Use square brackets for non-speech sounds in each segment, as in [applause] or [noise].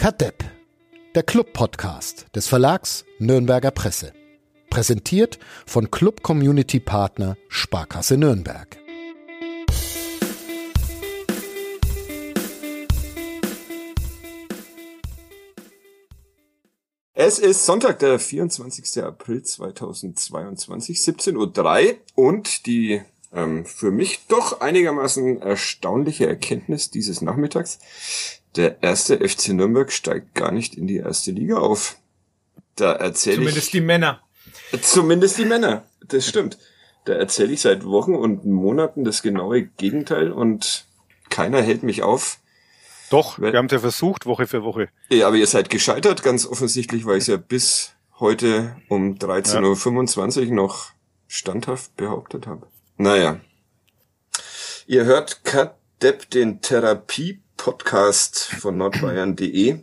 Kadepp, der Club-Podcast des Verlags Nürnberger Presse. Präsentiert von Club Community Partner Sparkasse Nürnberg. Es ist Sonntag, der 24. April 2022, 17.03 Uhr und die ähm, für mich doch einigermaßen erstaunliche Erkenntnis dieses Nachmittags. Der erste FC Nürnberg steigt gar nicht in die erste Liga auf. Da erzähle ich. Zumindest die Männer. Zumindest die Männer, das stimmt. Da erzähle ich seit Wochen und Monaten das genaue Gegenteil und keiner hält mich auf. Doch, wir haben es ja versucht, Woche für Woche. Ja, aber ihr seid gescheitert, ganz offensichtlich, weil ich es ja bis heute um 13.25 Uhr noch standhaft behauptet habe. Naja. Ihr hört Kadepp den Therapie-Podcast von nordbayern.de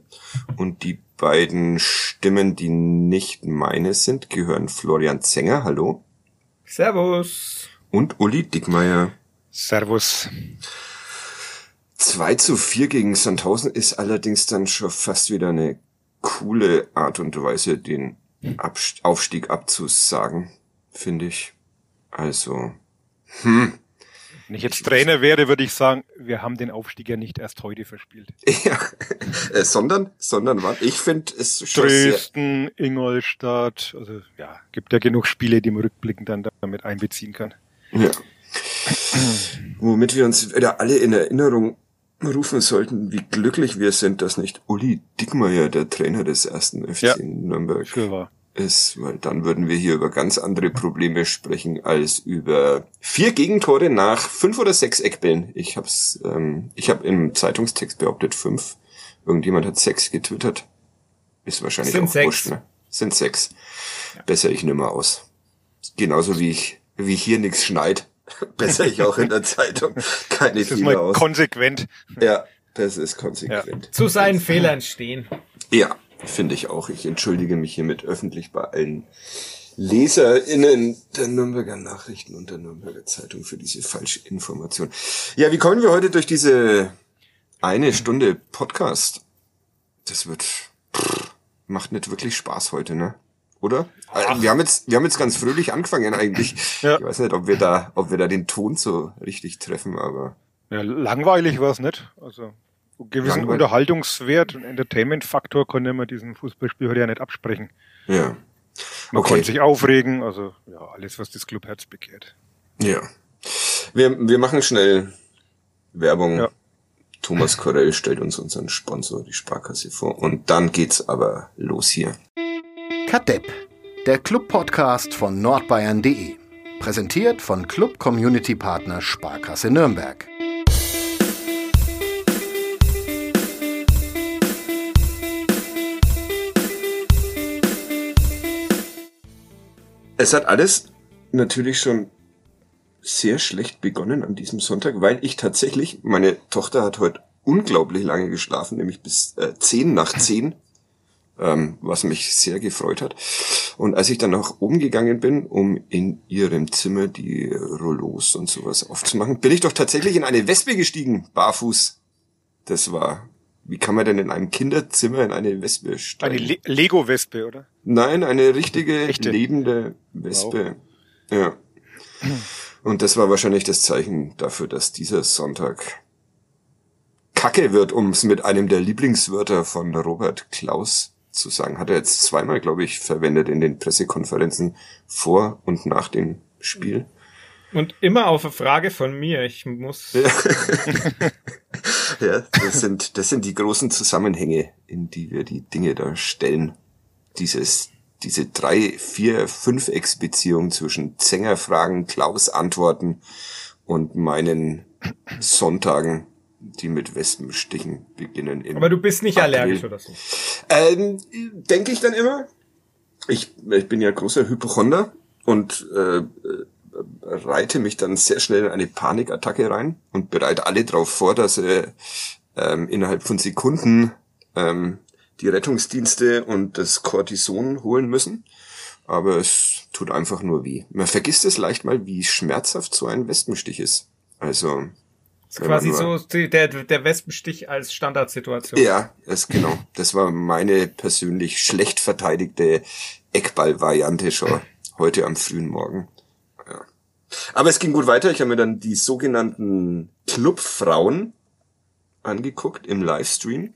und die beiden Stimmen, die nicht meine sind, gehören Florian Zenger, hallo. Servus. Und Uli Dickmeier. Servus. 2 zu 4 gegen Sandhausen ist allerdings dann schon fast wieder eine coole Art und Weise, den Abst Aufstieg abzusagen, finde ich. Also, hm. Wenn ich jetzt Trainer wäre, würde ich sagen, wir haben den Aufstieg ja nicht erst heute verspielt. [laughs] Ja, äh, sondern, sondern wann? Ich finde es schon Dresden, Ingolstadt, also ja, gibt ja genug Spiele, die man rückblickend dann damit einbeziehen kann. Ja. Womit wir uns wieder alle in Erinnerung rufen sollten, wie glücklich wir sind, dass nicht Uli Dickmeyer der Trainer des ersten FC Ja. Nürnberg Für wahr. Ist, weil dann würden wir hier über ganz andere Probleme sprechen als über vier Gegentore nach fünf oder sechs Eckbällen. Ich hab's, ähm, ich habe im Zeitungstext behauptet fünf. Irgendjemand hat sechs getwittert. Ist wahrscheinlich Sind auch sechs. wurscht, ne? Sind sechs. Besser ich nimmer aus. Genauso wie ich, wie hier nichts schneit, [laughs] besser ich auch in der Zeitung keine Das ist mal aus. konsequent. Ja, das ist konsequent. Zu seinen Fehlern stehen. Ja, finde ich auch. Ich entschuldige mich hiermit öffentlich bei allen LeserInnen der Nürnberger Nachrichten und der Nürnberger Zeitung für diese falsche Information. Ja, wie kommen wir heute durch diese eine Stunde Podcast? Das wird, pff, macht nicht wirklich Spaß heute, ne? Oder? Äh, Wir haben jetzt, wir haben jetzt ganz fröhlich angefangen eigentlich. [laughs] Ja. Ich weiß nicht, ob wir da, ob wir da den Ton so richtig treffen, aber Ja, langweilig war es nicht. Also gewissen Langweilig. Unterhaltungswert und Entertainment-Faktor konnte man diesem Fußballspiel heute ja nicht absprechen. ja. Man Okay. konnte sich aufregen, also ja, alles, was das Clubherz begehrt. Ja. Wir, wir machen schnell Werbung. Ja. Thomas Korell stellt uns unseren Sponsor, die Sparkasse, vor. Und dann geht's aber los hier. Kadepp, der Club-Podcast von nordbayern.de. Präsentiert von Club Community Partner Sparkasse Nürnberg. Es hat alles natürlich schon sehr schlecht begonnen an diesem Sonntag, weil ich tatsächlich, meine Tochter hat heute unglaublich lange geschlafen, nämlich bis äh, 10 nach [laughs] 10, ähm, was mich sehr gefreut hat. Und als ich dann nach oben gegangen bin, um in ihrem Zimmer die Rollos und sowas aufzumachen, bin ich doch tatsächlich in eine Wespe gestiegen, barfuß. Das war, wie kann man denn in einem Kinderzimmer in eine Wespe steigen? Eine Le Lego-Wespe, oder? Nein, eine richtige, Echte? lebende Wespe. Ja. Und das war wahrscheinlich das Zeichen dafür, dass dieser Sonntag Kacke wird, um es mit einem der Lieblingswörter von Robert Klaus zu sagen. Hat er jetzt zweimal, glaube ich, verwendet in den Pressekonferenzen vor und nach dem Spiel. Und immer auf eine Frage von mir. Ich muss. [laughs] Ja, das sind, das sind die großen Zusammenhänge, in die wir die Dinge da stellen. Dieses, diese drei, vier, fünf Ex-Beziehung zwischen Zenger-Fragen, Klaus-Antworten und meinen Sonntagen, die mit Wespenstichen beginnen. Aber du bist nicht April. allergisch oder so. Ähm, denke ich dann immer. Ich, ich bin ja großer Hypochonder und äh, äh, reite mich dann sehr schnell in eine Panikattacke rein und bereite alle darauf vor, dass sie ähm, innerhalb von Sekunden ähm, die Rettungsdienste und das Cortison holen müssen. Aber es tut einfach nur weh. Man vergisst es leicht mal, wie schmerzhaft so ein Wespenstich ist. Also ist quasi so der, der Wespenstich als Standardsituation. Ja, das genau. Das war meine persönlich schlecht verteidigte Eckball-Variante schon heute am frühen Morgen. Aber es ging gut weiter. Ich habe mir dann die sogenannten Clubfrauen angeguckt im Livestream.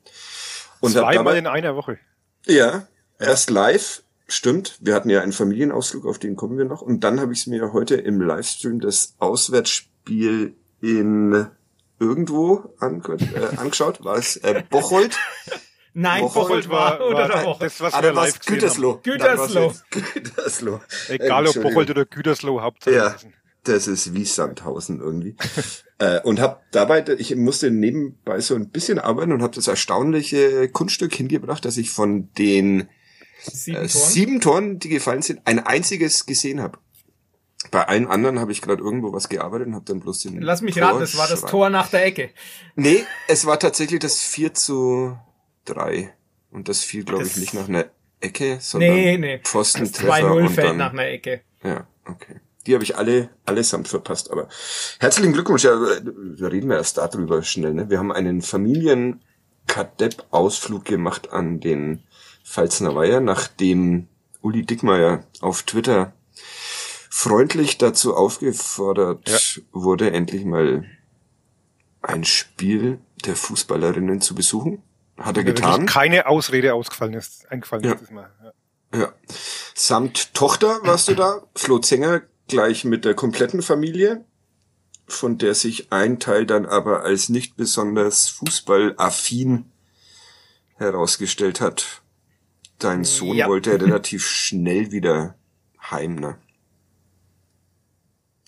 Und Zweimal in einer Woche. Ja, erst live, stimmt. Wir hatten ja einen Familienausflug, auf den kommen wir noch. Und dann habe ich mir heute im Livestream das Auswärtsspiel in irgendwo an, äh, angeschaut. War es äh, Bocholt? [laughs] Nein, Bocholt, Bocholt war, war, oder war das, was ah, wir live Gütersloh. Gütersloh. [laughs] Gütersloh. Egal ob Bocholt oder Gütersloh, Hauptsache. Ja, das ist wie Sandhausen irgendwie. [laughs] äh, und hab dabei, ich musste nebenbei so ein bisschen arbeiten und habe das erstaunliche Kunststück hingebracht, dass ich von den sieben, äh, Toren? sieben Toren, die gefallen sind, ein einziges gesehen habe. Bei allen anderen habe ich gerade irgendwo was gearbeitet und habe dann bloß den. Lass mich raten, es war das Tor nach der Ecke. Nee, es war tatsächlich das 4 zu 3. Und das fiel, glaube ich, nicht nach einer Ecke, sondern nee, nee. Pfostentreffer. 2-0 fällt nach einer Ecke. Ja, okay. Die habe ich alle allesamt verpasst. Aber herzlichen Glückwunsch. Ja, da reden wir erst darüber schnell. Ne? Wir haben einen Familien-Kadepp-Ausflug gemacht an den Pfalzner Weiher, nachdem Uli Dickmeier auf Twitter freundlich dazu aufgefordert ja. wurde, endlich mal ein Spiel der Fußballerinnen zu besuchen. Hat er getan. Keine Ausrede ausgefallen ist, eingefallen ja. ist. Mal. Ja. ja. Samt Tochter warst du da, Flo Zenger gleich mit der kompletten Familie, von der sich ein Teil dann aber als nicht besonders fußballaffin herausgestellt hat. Dein Sohn ja. wollte relativ schnell wieder heim, ne?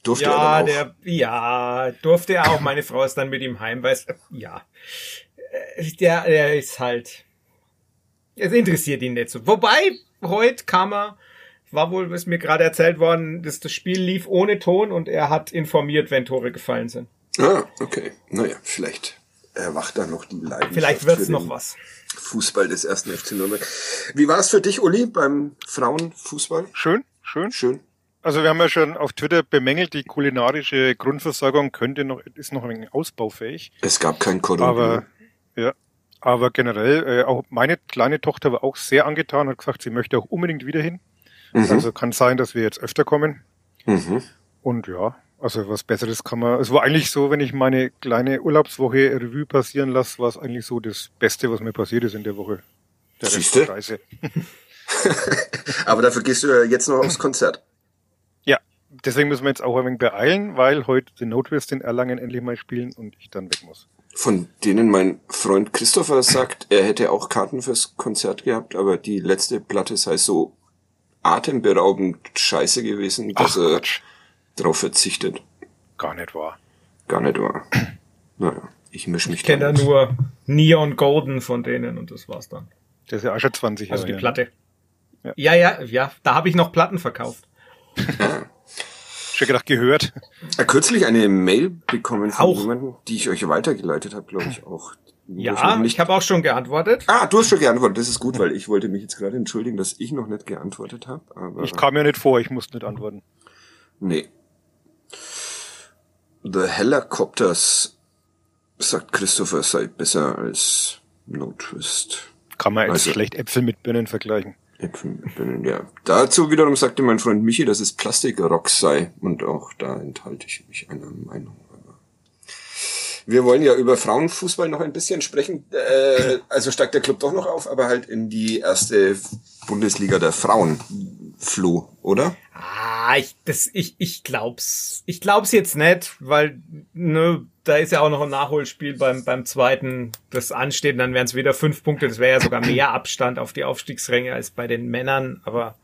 Durfte ja, er der, ja, durfte er auch. Meine Frau ist dann mit ihm heim, weil es, ja, äh, der, der ist halt, es interessiert ihn nicht so. Wobei, heute kam er, war wohl, was mir gerade erzählt worden, dass das Spiel lief ohne Ton und er hat informiert, wenn Tore gefallen sind. Ah, okay. Naja, vielleicht erwacht da noch die Leidenschaft. Vielleicht wird's noch was. Fußball des ersten FC Nürnberg. Wie war es für dich, Uli, beim Frauenfußball? Schön, schön. Schön. Also wir haben ja schon auf Twitter bemängelt, die kulinarische Grundversorgung könnte noch, ist noch ein wenig ausbaufähig. Es gab kein Cordon Aber, ja, aber generell, äh, auch meine kleine Tochter war auch sehr angetan, hat gesagt, sie möchte auch unbedingt wieder hin. Mhm. Also kann sein, dass wir jetzt öfter kommen. Mhm. Und ja, also was Besseres kann man. Es war eigentlich so, wenn ich meine kleine Urlaubswoche Revue passieren lasse, war es eigentlich so das Beste, was mir passiert ist in der Woche. Der der Reise. [laughs] aber dafür gehst du ja jetzt noch aufs Konzert deswegen müssen wir jetzt auch ein wenig beeilen, weil heute The Notwist in Erlangen endlich mal spielen und ich dann weg muss. Von denen mein Freund Christopher sagt, er hätte auch Karten fürs Konzert gehabt, aber die letzte Platte sei so atemberaubend scheiße gewesen, dass Ach, er Quatsch. drauf verzichtet. Gar nicht wahr. Gar nicht wahr. [clears throat] Naja, ich mische mich Ich kenne da nur Neon Golden von denen und das war's dann. Das ist ja auch schon 20 Jahre. Also die Platte. Ja. ja, ja, ja, da habe ich noch Platten verkauft. Schon gedacht, gehört. Ja, kürzlich eine Mail bekommen von auch. jemandem, die ich euch weitergeleitet habe, glaube ich auch. Ja, ich, habe auch schon geantwortet. Ah, du hast schon geantwortet. Das ist gut, weil ich wollte mich jetzt gerade entschuldigen, dass ich noch nicht geantwortet habe. Ich kam ja nicht vor, ich musste nicht antworten. Nee. The Helicopters, sagt Christopher, sei besser als No Twist. Kann man jetzt also, schlecht Äpfel mit Birnen vergleichen. Äpfeln, ja. Dazu wiederum sagte mein Freund Michi, dass es Plastikrock sei. Und auch da enthalte ich mich einer Meinung. Wir wollen ja über Frauenfußball noch ein bisschen sprechen. Äh, also steigt der Club doch noch auf, aber halt in die erste Bundesliga der Frauen. Flo, oder? Ah, ich, das, ich, ich glaub's. Ich glaub's jetzt nicht, weil, ne, da ist ja auch noch ein Nachholspiel beim, beim zweiten, das ansteht, und dann wären es wieder fünf Punkte, das wäre ja sogar mehr Abstand auf die Aufstiegsränge als bei den Männern, aber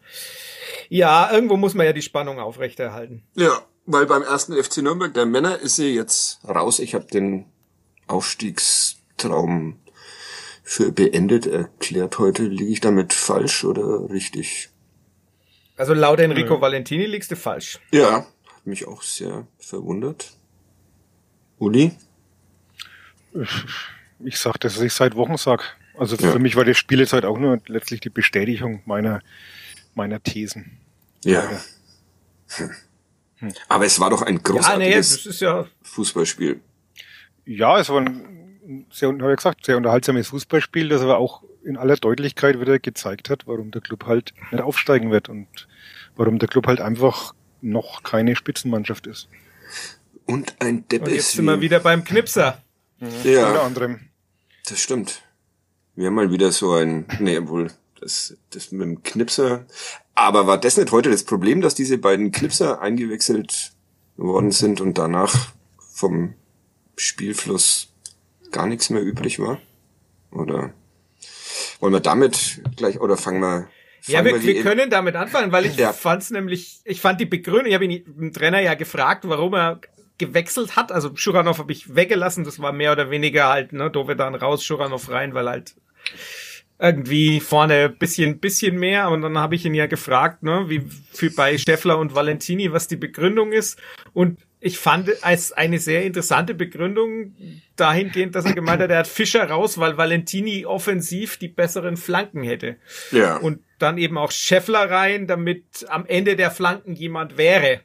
ja, irgendwo muss man ja die Spannung aufrechterhalten. Ja, weil beim ersten FC Nürnberg der Männer ist sie jetzt raus. Ich habe den Aufstiegstraum für beendet erklärt heute. Liege ich damit falsch oder richtig? Also laut Enrico ja. Valentini liegst du falsch. Ja, hat mich auch sehr verwundert. Uli? Ich sag das, was ich seit Wochen sag. Also ja. für mich war das Spiel jetzt halt auch nur letztlich die Bestätigung meiner, meiner Thesen. Ja. Hm. Aber es war doch ein großartiges ja, nee, ja Fußballspiel. ja, es war ein sehr, habe ich gesagt, sehr unterhaltsames Fußballspiel, das aber auch in aller Deutlichkeit wieder gezeigt hat, warum der Club halt nicht aufsteigen wird und warum der Club halt einfach noch keine Spitzenmannschaft ist. Und ein Depp Und jetzt sind wir wieder beim Knipser. Ja. Unter anderem. Das stimmt. Wir haben mal wieder so ein, nee, wohl, das, das mit dem Knipser. Aber war das nicht heute das Problem, dass diese beiden Knipser eingewechselt worden sind und danach vom Spielfluss gar nichts mehr übrig war? Oder wollen wir damit gleich, oder fangen wir, Ja, fangen wir, die- wir können damit anfangen, weil ich Ja. fand's nämlich, ich fand die Begründung, ich habe ihn den Trainer ja gefragt, warum er gewechselt hat. Also Schuranov habe ich weggelassen, das war mehr oder weniger halt, ne, Dovedan raus, Schuranov rein, weil halt irgendwie vorne bisschen bisschen mehr und dann habe ich ihn ja gefragt, ne, wie für bei Steffler und Valentini, was die Begründung ist und ich fand als eine sehr interessante Begründung dahingehend, dass er gemeint hat, er hat Fischer raus, weil Valentini offensiv die besseren Flanken hätte Ja. und dann eben auch Scheffler rein, damit am Ende der Flanken jemand wäre.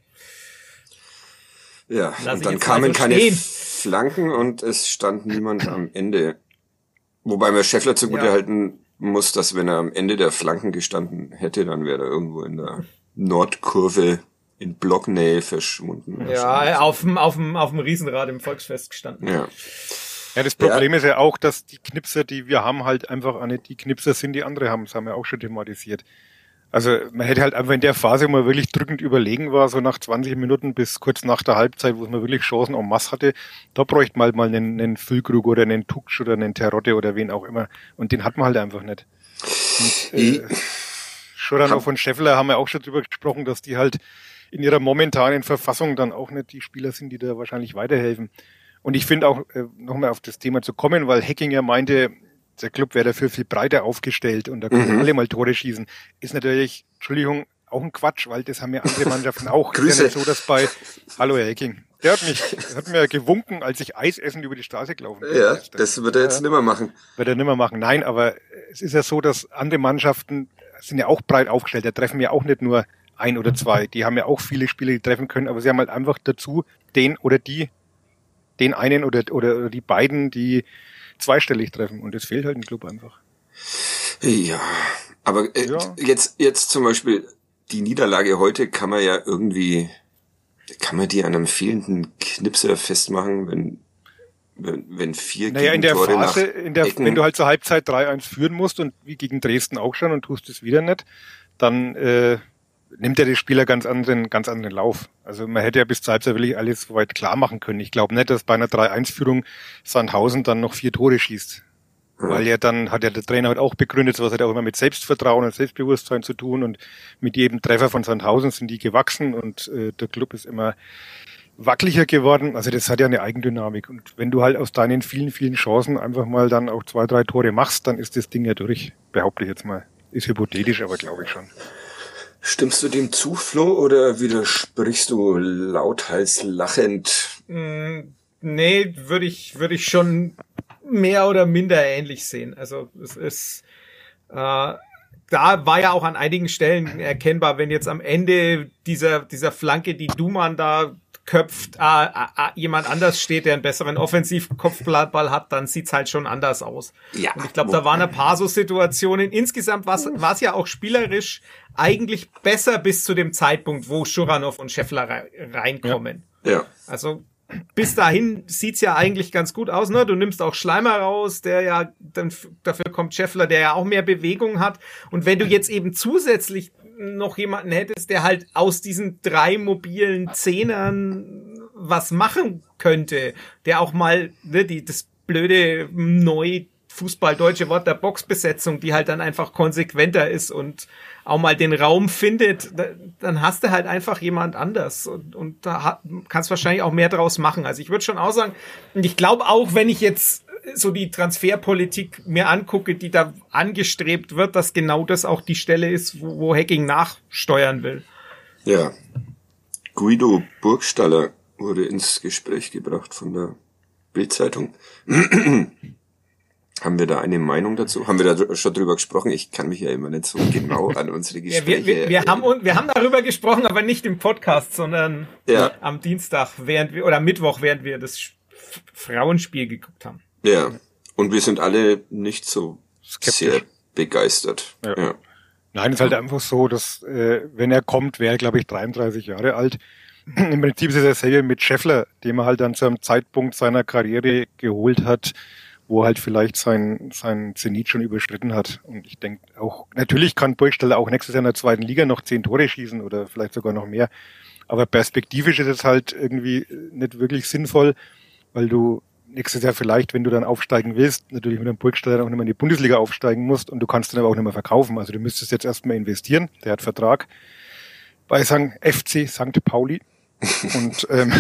Ja, Lass und dann kamen mal so keine. Flanken und es stand niemand am Ende. Wobei man Scheffler zugute Ja. halten muss, dass wenn er am Ende der Flanken gestanden hätte, dann wäre er irgendwo in der Nordkurve in Blocknähe verschwunden. Ja, auf dem, auf dem, auf dem Riesenrad im Volksfest gestanden. Ja. Ja, das Problem ist ja auch, dass die Knipser, die wir haben, halt einfach auch nicht die Knipser sind, die andere haben. Das haben wir auch schon thematisiert. Also man hätte halt einfach in der Phase, wo man wirklich drückend überlegen war, so nach 20 Minuten bis kurz nach der Halbzeit, wo man wirklich Chancen en masse hatte, da bräuchte man halt mal einen, einen Füllkrug oder einen Tuksch oder einen Terotte oder wen auch immer. Und den hat man halt einfach nicht. Und, äh, Schoranov und Scheffler haben ja auch schon drüber gesprochen, dass die halt in ihrer momentanen Verfassung dann auch nicht die Spieler sind, die da wahrscheinlich weiterhelfen. Und ich finde auch, äh, nochmal auf das Thema zu kommen, weil Heckinger meinte, der Club wäre dafür viel breiter aufgestellt und da können Mhm. alle mal Tore schießen, ist natürlich, Entschuldigung, auch ein Quatsch, weil das haben ja andere Mannschaften auch. Ist Grüße. ja so, dass bei, hallo Herr Hecking, der hat mich, hat mir gewunken, als ich Eis essen über die Straße gelaufen bin. Ja, das wird er jetzt nimmer machen. wird er nimmer machen. Nein, aber es ist ja so, dass andere Mannschaften sind ja auch breit aufgestellt. Da treffen ja auch nicht nur ein oder zwei. Die haben ja auch viele Spieler, die treffen können, aber sie haben halt einfach dazu den oder die, den einen oder, oder, oder die beiden, die zweistellig treffen. Und das fehlt halt im Club einfach. Ja, aber äh, Ja. jetzt jetzt zum Beispiel die Niederlage heute kann man ja irgendwie kann man die an einem fehlenden Knipser festmachen, wenn wenn, wenn vier Naja, in der Phase, in der, Ecken, wenn du halt zur Halbzeit 3-1 führen musst und wie gegen Dresden auch schon und tust es wieder nicht, dann äh, nimmt ja der Spieler ganz anderen, ganz anderen Lauf. Also man hätte ja bis zur Halbzeit wirklich alles soweit klar machen können. Ich glaube nicht, dass bei einer 3-1-Führung Sandhausen dann noch vier Tore schießt. Weil ja dann hat ja der Trainer halt auch begründet, was hat auch immer mit Selbstvertrauen und Selbstbewusstsein zu tun und mit jedem Treffer von Sandhausen sind die gewachsen und äh, der Club ist immer wackeliger geworden. Also das hat ja eine Eigendynamik. Und wenn du halt aus deinen vielen, vielen Chancen einfach mal dann auch zwei, drei Tore machst, dann ist das Ding ja durch, behaupte ich jetzt mal. Ist hypothetisch, aber glaube ich schon. Stimmst du dem zu, Flo, oder widersprichst du lauthals lachend? Mm, Nee, würde ich, würde ich schon mehr oder minder ähnlich sehen. Also es ist äh, da war ja auch an einigen Stellen erkennbar, wenn jetzt am Ende dieser, dieser Flanke, die Duman da köpft, äh, äh, jemand anders steht, der einen besseren Offensivkopfball hat, dann sieht's halt schon anders aus. Ja. Und ich glaube, da waren ein paar so Situationen. Insgesamt war es ja auch spielerisch eigentlich besser bis zu dem Zeitpunkt, wo Schuranov und Scheffler rei- reinkommen. Ja. Also bis dahin sieht's ja eigentlich ganz gut aus, ne? Du nimmst auch Schleimer raus, der ja dann dafür kommt Scheffler, der ja auch mehr Bewegung hat. Und wenn du jetzt eben zusätzlich noch jemanden hättest, der halt aus diesen drei mobilen Zehnern was machen könnte, der auch mal ne, die das blöde neu Fußball deutsche Wort der Boxbesetzung, die halt dann einfach konsequenter ist und auch mal den Raum findet, da- dann hast du halt einfach jemand anders und, und da kannst wahrscheinlich auch mehr draus machen. Also ich würde schon auch sagen, und ich glaube auch, wenn ich jetzt so die Transferpolitik mir angucke, die da angestrebt wird, dass genau das auch die Stelle ist, wo, wo Hacking nachsteuern will. Ja. Guido Burgstaller wurde ins Gespräch gebracht von der Bildzeitung. [clears throat] Haben wir da eine Meinung dazu? Haben wir da schon drüber gesprochen? Ich kann mich ja immer nicht so genau an unsere Ja, Gespräche wir, wir, wir, haben, wir haben darüber gesprochen, aber nicht im Podcast, sondern Ja. am Dienstag, während wir, oder Mittwoch, während wir das Frauenspiel geguckt haben. Ja. Und wir sind alle nicht so Skeptisch. sehr begeistert. Ja. ja. Nein, es ist halt einfach so, dass äh, wenn er kommt, wäre er, glaube ich, 33 Jahre alt. [clears throat] Im Prinzip ist es dasselbe mit Scheffler, den man halt dann zu einem Zeitpunkt seiner Karriere geholt hat, wo halt vielleicht sein, sein Zenit schon überschritten hat. Und ich denke auch, natürlich kann Burgstaller auch nächstes Jahr in der zweiten Liga noch zehn Tore schießen oder vielleicht sogar noch mehr. Aber perspektivisch ist es halt irgendwie nicht wirklich sinnvoll, weil du nächstes Jahr vielleicht, wenn du dann aufsteigen willst, natürlich mit einem Burgstaller auch nicht mehr in die Bundesliga aufsteigen musst und du kannst dann aber auch nicht mehr verkaufen. Also du müsstest jetzt erstmal investieren. Der hat Vertrag bei St. FC St. Pauli. [laughs] und ähm,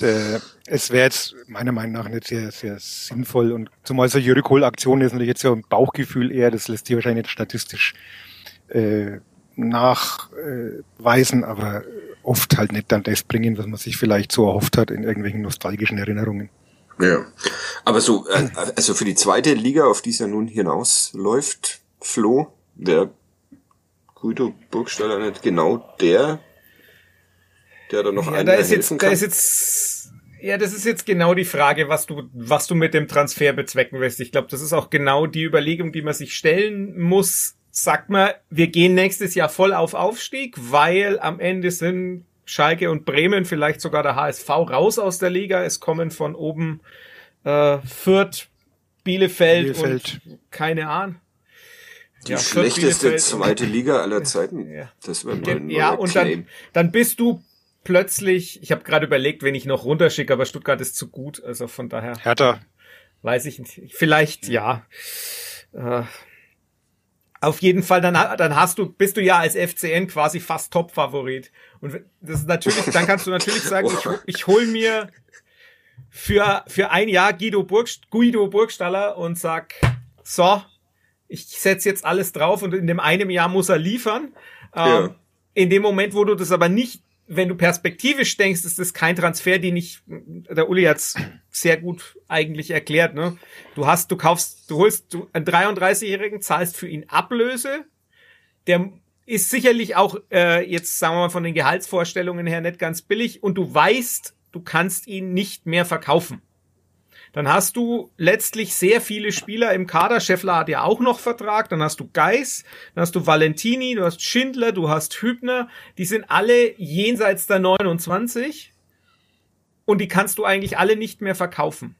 der, es wäre jetzt meiner Meinung nach nicht sehr, sehr sinnvoll und zumal solche Rückholaktionen ist natürlich jetzt ja ein Bauchgefühl eher, das lässt sich wahrscheinlich nicht statistisch äh, nachweisen, aber oft halt nicht dann das bringen, was man sich vielleicht so erhofft hat in irgendwelchen nostalgischen Erinnerungen. Ja. Aber so, äh, also für die zweite Liga, auf die es ja nun hinausläuft, Flo, der Guido Burgstaller nicht genau der, der da noch ja, da ist jetzt, kann? Da ist jetzt, ja, das ist jetzt genau die Frage, was du, was du mit dem Transfer bezwecken willst. Ich glaube, das ist auch genau die Überlegung, die man sich stellen muss. Sagt man, wir gehen nächstes Jahr voll auf Aufstieg, weil am Ende sind Schalke und Bremen, vielleicht sogar der HSV raus aus der Liga. Es kommen von oben äh, Fürth, Bielefeld, Bielefeld. und keine Ahnung. Die ja, schlechteste zweite Liga aller Zeiten. Ja. Das wäre mein Ja, und dann, dann bist du plötzlich, ich habe gerade überlegt, wenn ich noch runterschicke, aber Stuttgart ist zu gut, also von daher. Härter. Weiß ich nicht. Vielleicht ja. Äh, auf jeden Fall, dann, dann hast du, bist du ja als FCN quasi fast Top-Favorit. Und das ist natürlich, dann kannst du natürlich sagen, ich, ich hol mir für, für ein Jahr Guido, Burg, Guido Burgstaller und sag, so, ich setze jetzt alles drauf und in dem einen Jahr muss er liefern. Ja. Ähm, in dem Moment, wo du das aber nicht, wenn du perspektivisch denkst, ist das kein Transfer, den ich, der Uli hat's sehr gut eigentlich erklärt, ne? Du hast, du kaufst, du holst du einen 33-Jährigen, zahlst für ihn Ablöse, der ist sicherlich auch äh, jetzt, sagen wir mal, von den Gehaltsvorstellungen her nicht ganz billig und du weißt, du kannst ihn nicht mehr verkaufen. Dann hast du letztlich sehr viele Spieler im Kader. Scheffler hat ja auch noch Vertrag. Dann hast du Geis, dann hast du Valentini, du hast Schindler, du hast Hübner. Die sind alle jenseits der 29. Und die kannst du eigentlich alle nicht mehr verkaufen.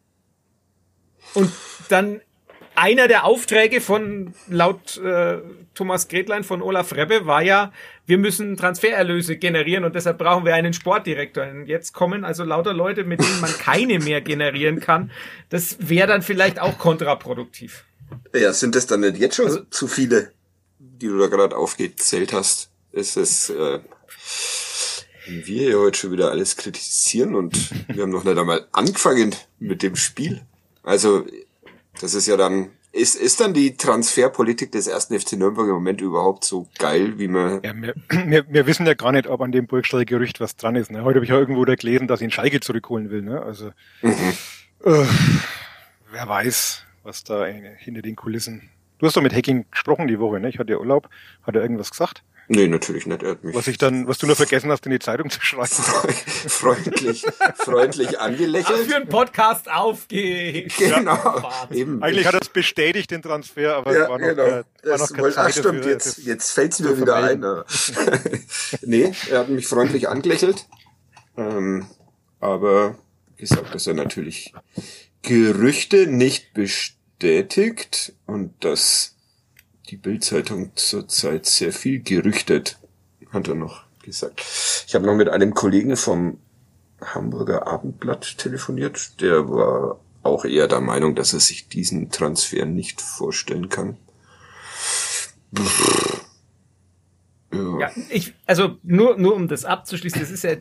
Und dann einer der Aufträge von laut äh, Thomas Gretlein von Olaf Rebbe war ja, wir müssen Transfererlöse generieren und deshalb brauchen wir einen Sportdirektor. Und jetzt kommen also lauter Leute, mit denen man keine mehr generieren kann. Das wäre dann vielleicht auch kontraproduktiv. Ja, sind das dann nicht jetzt schon also, zu viele, die du da gerade aufgezählt hast? Ist es äh, wir hier heute schon wieder alles kritisieren und wir haben noch nicht einmal angefangen mit dem Spiel. Also das ist ja dann, ist, ist dann die Transferpolitik des ersten FC Nürnberg im Moment überhaupt so geil, wie man... Ja, wir, [clears throat] wir, wir wissen ja gar nicht, ob an dem Burgstall-Gerücht was dran ist. Ne? Heute habe ich ja irgendwo da gelesen, dass ihn Schalke zurückholen will. Ne? Also mhm. äh, wer weiß, was da hinter den Kulissen... Du hast doch mit Hacking gesprochen die Woche, ne? Ich hatte ja Urlaub. Hat er irgendwas gesagt? Nee, natürlich nicht. Er hat mich was ich dann, was du nur vergessen hast, in die Zeitung zu schreiben. [laughs] freundlich, freundlich angelächelt. Ach, für einen Podcast aufgeht. Genau. [laughs] Eben. Eigentlich hat er es bestätigt, den Transfer, aber ja, es war noch, genau. Äh, war noch keine Zeit ach, stimmt, dafür, jetzt, jetzt fällt's mir wieder ein. [laughs] nee, er hat mich freundlich angelächelt. Ähm, aber gesagt, dass er natürlich Gerüchte nicht bestätigt und dass die Bildzeitung zurzeit sehr viel gerüchtet, hat er noch gesagt. Ich habe noch mit einem Kollegen vom Hamburger Abendblatt telefoniert, der war auch eher der Meinung, dass er sich diesen Transfer nicht vorstellen kann. Ja. ja, ich, also nur, nur um das abzuschließen, das ist ja,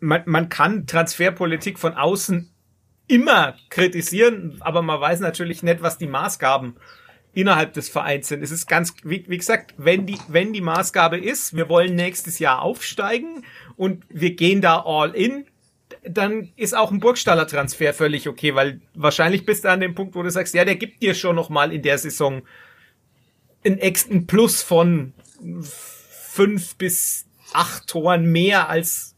man, man kann Transferpolitik von außen immer kritisieren, aber man weiß natürlich nicht, was die Maßgaben innerhalb des Vereins sind. Es ist ganz, wie, wie gesagt, wenn die, wenn die Maßgabe ist, wir wollen nächstes Jahr aufsteigen und wir gehen da all in, dann ist auch ein Burgstaller Transfer völlig okay, weil wahrscheinlich bist du an dem Punkt, wo du sagst, ja, der gibt dir schon noch mal in der Saison ein, ein Plus von fünf bis acht Toren mehr als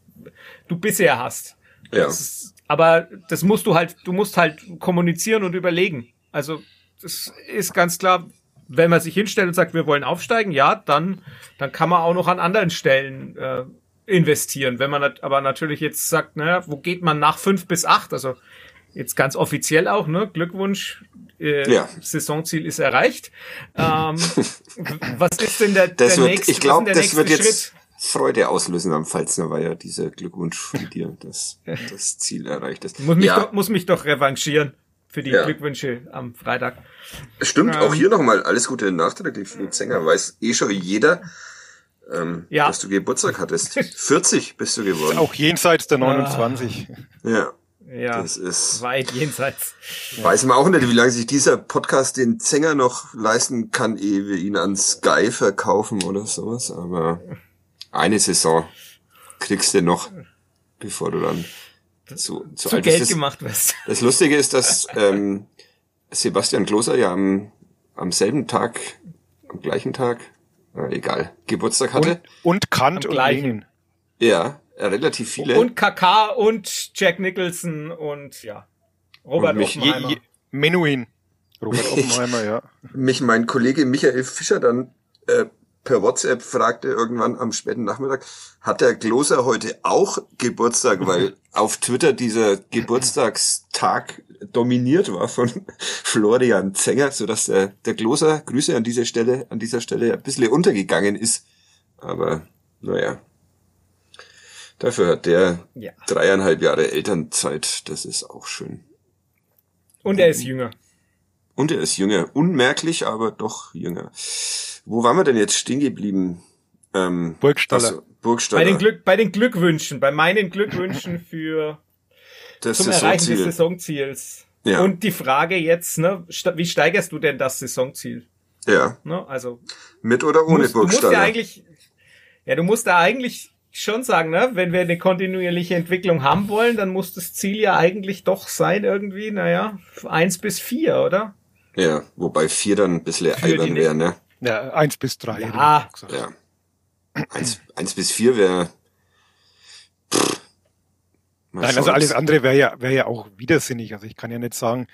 du bisher hast. Ja. Ist, aber das musst du halt, du musst halt kommunizieren und überlegen. Also das ist ganz klar, wenn man sich hinstellt und sagt, wir wollen aufsteigen, ja, dann, dann kann man auch noch an anderen Stellen äh, investieren. Wenn man aber natürlich jetzt sagt, naja, wo geht man nach fünf bis acht? Also jetzt ganz offiziell auch, ne? Glückwunsch, äh, ja. Saisonziel ist erreicht. Ähm, [laughs] was ist denn der, das der wird, nächste, ich glaube, das wird jetzt Schritt? Freude auslösen am Pfalzner war ja dieser Glückwunsch von [laughs] dir, dass das Ziel erreicht ist. Muss mich, ja. doch, muss mich doch revanchieren für die ja. Glückwünsche am Freitag. Stimmt, ähm, auch hier nochmal alles Gute nachträglich für den Sänger. Weiß eh schon jeder, ähm, ja. dass du Geburtstag hattest. [laughs] 40 bist du geworden. Auch jenseits der 29. Ja. Ja, das ist weit jenseits. Weiß man auch nicht, wie lange sich dieser Podcast den Sänger noch leisten kann, ehe wir ihn an Sky verkaufen oder sowas. Aber eine Saison kriegst du noch, bevor du dann zu, zu, zu Geld gemacht wirst. [laughs] Das Lustige ist, dass ähm, Sebastian Kloser ja am, am selben Tag, am gleichen Tag, äh, egal, Geburtstag hatte. Und, und Kant und Lenin. Ja, relativ viele. Und KK und Jack Nicholson und ja, Robert und mich, Oppenheimer. Je, je, Menuhin. Robert [laughs] Oppenheimer, ja. Mich mein Kollege Michael Fischer dann äh, per WhatsApp fragte irgendwann am späten Nachmittag, hat der Gloser heute auch Geburtstag, weil [laughs] auf Twitter dieser Geburtstagstag dominiert war von [laughs] Florian Zenger, so dass der, der Gloser, Grüße an dieser Stelle, an dieser Stelle ein bisschen untergegangen ist. Aber, naja. Dafür hat der ja. dreieinhalb Jahre Elternzeit, das ist auch schön. Und er ist jünger. Und er ist jünger. Unmerklich, aber doch jünger. Wo waren wir denn jetzt stehen geblieben? Ähm, Burgstaller. Also, Burgstaller. Bei den, Glück, bei den Glückwünschen, bei meinen Glückwünschen [laughs] für das zum Erreichen des Saisonziels. Ja. Und die Frage jetzt, ne, wie steigerst du denn das Saisonziel? Ja. Ne, also mit oder ohne musst, Burgstaller? Du musst ja eigentlich, ja, du musst da eigentlich schon sagen, ne, wenn wir eine kontinuierliche Entwicklung haben wollen, dann muss das Ziel ja eigentlich doch sein irgendwie, naja, eins bis vier, oder? Ja, wobei vier dann ein bisschen albern wäre, ne? Ja, eins bis drei. Ja. ja. Eins, eins bis vier wäre. Nein, also alles andere wäre ja, wäre ja auch widersinnig. Also ich kann ja nicht sagen,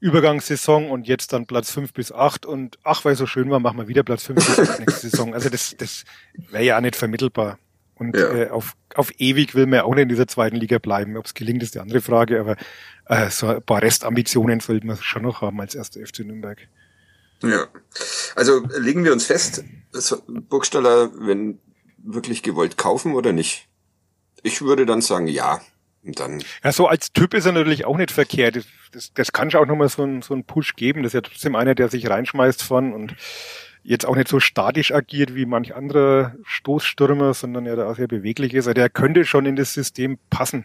Übergangssaison und jetzt dann Platz fünf bis acht und ach, weil so schön war, machen wir wieder Platz fünf bis acht nächste Saison. Also das, das wäre ja auch nicht vermittelbar. Und ja. äh, auf, auf ewig will man ja auch nicht in dieser zweiten Liga bleiben. Ob es gelingt, ist die andere Frage, aber äh, so ein paar Restambitionen sollte man schon noch haben als erster FC Nürnberg. Ja. Also legen wir uns fest, Burgstaller, wenn wirklich gewollt kaufen oder nicht? Ich würde dann sagen, ja. Und dann. Ja, so als Typ ist er natürlich auch nicht verkehrt. Das, das, das kann schon auch nochmal so einen so einen Push geben. Das ist ja trotzdem einer, der sich reinschmeißt von und jetzt auch nicht so statisch agiert wie manch anderer Stoßstürmer, sondern ja da auch sehr beweglich ist. Also der könnte schon in das System passen.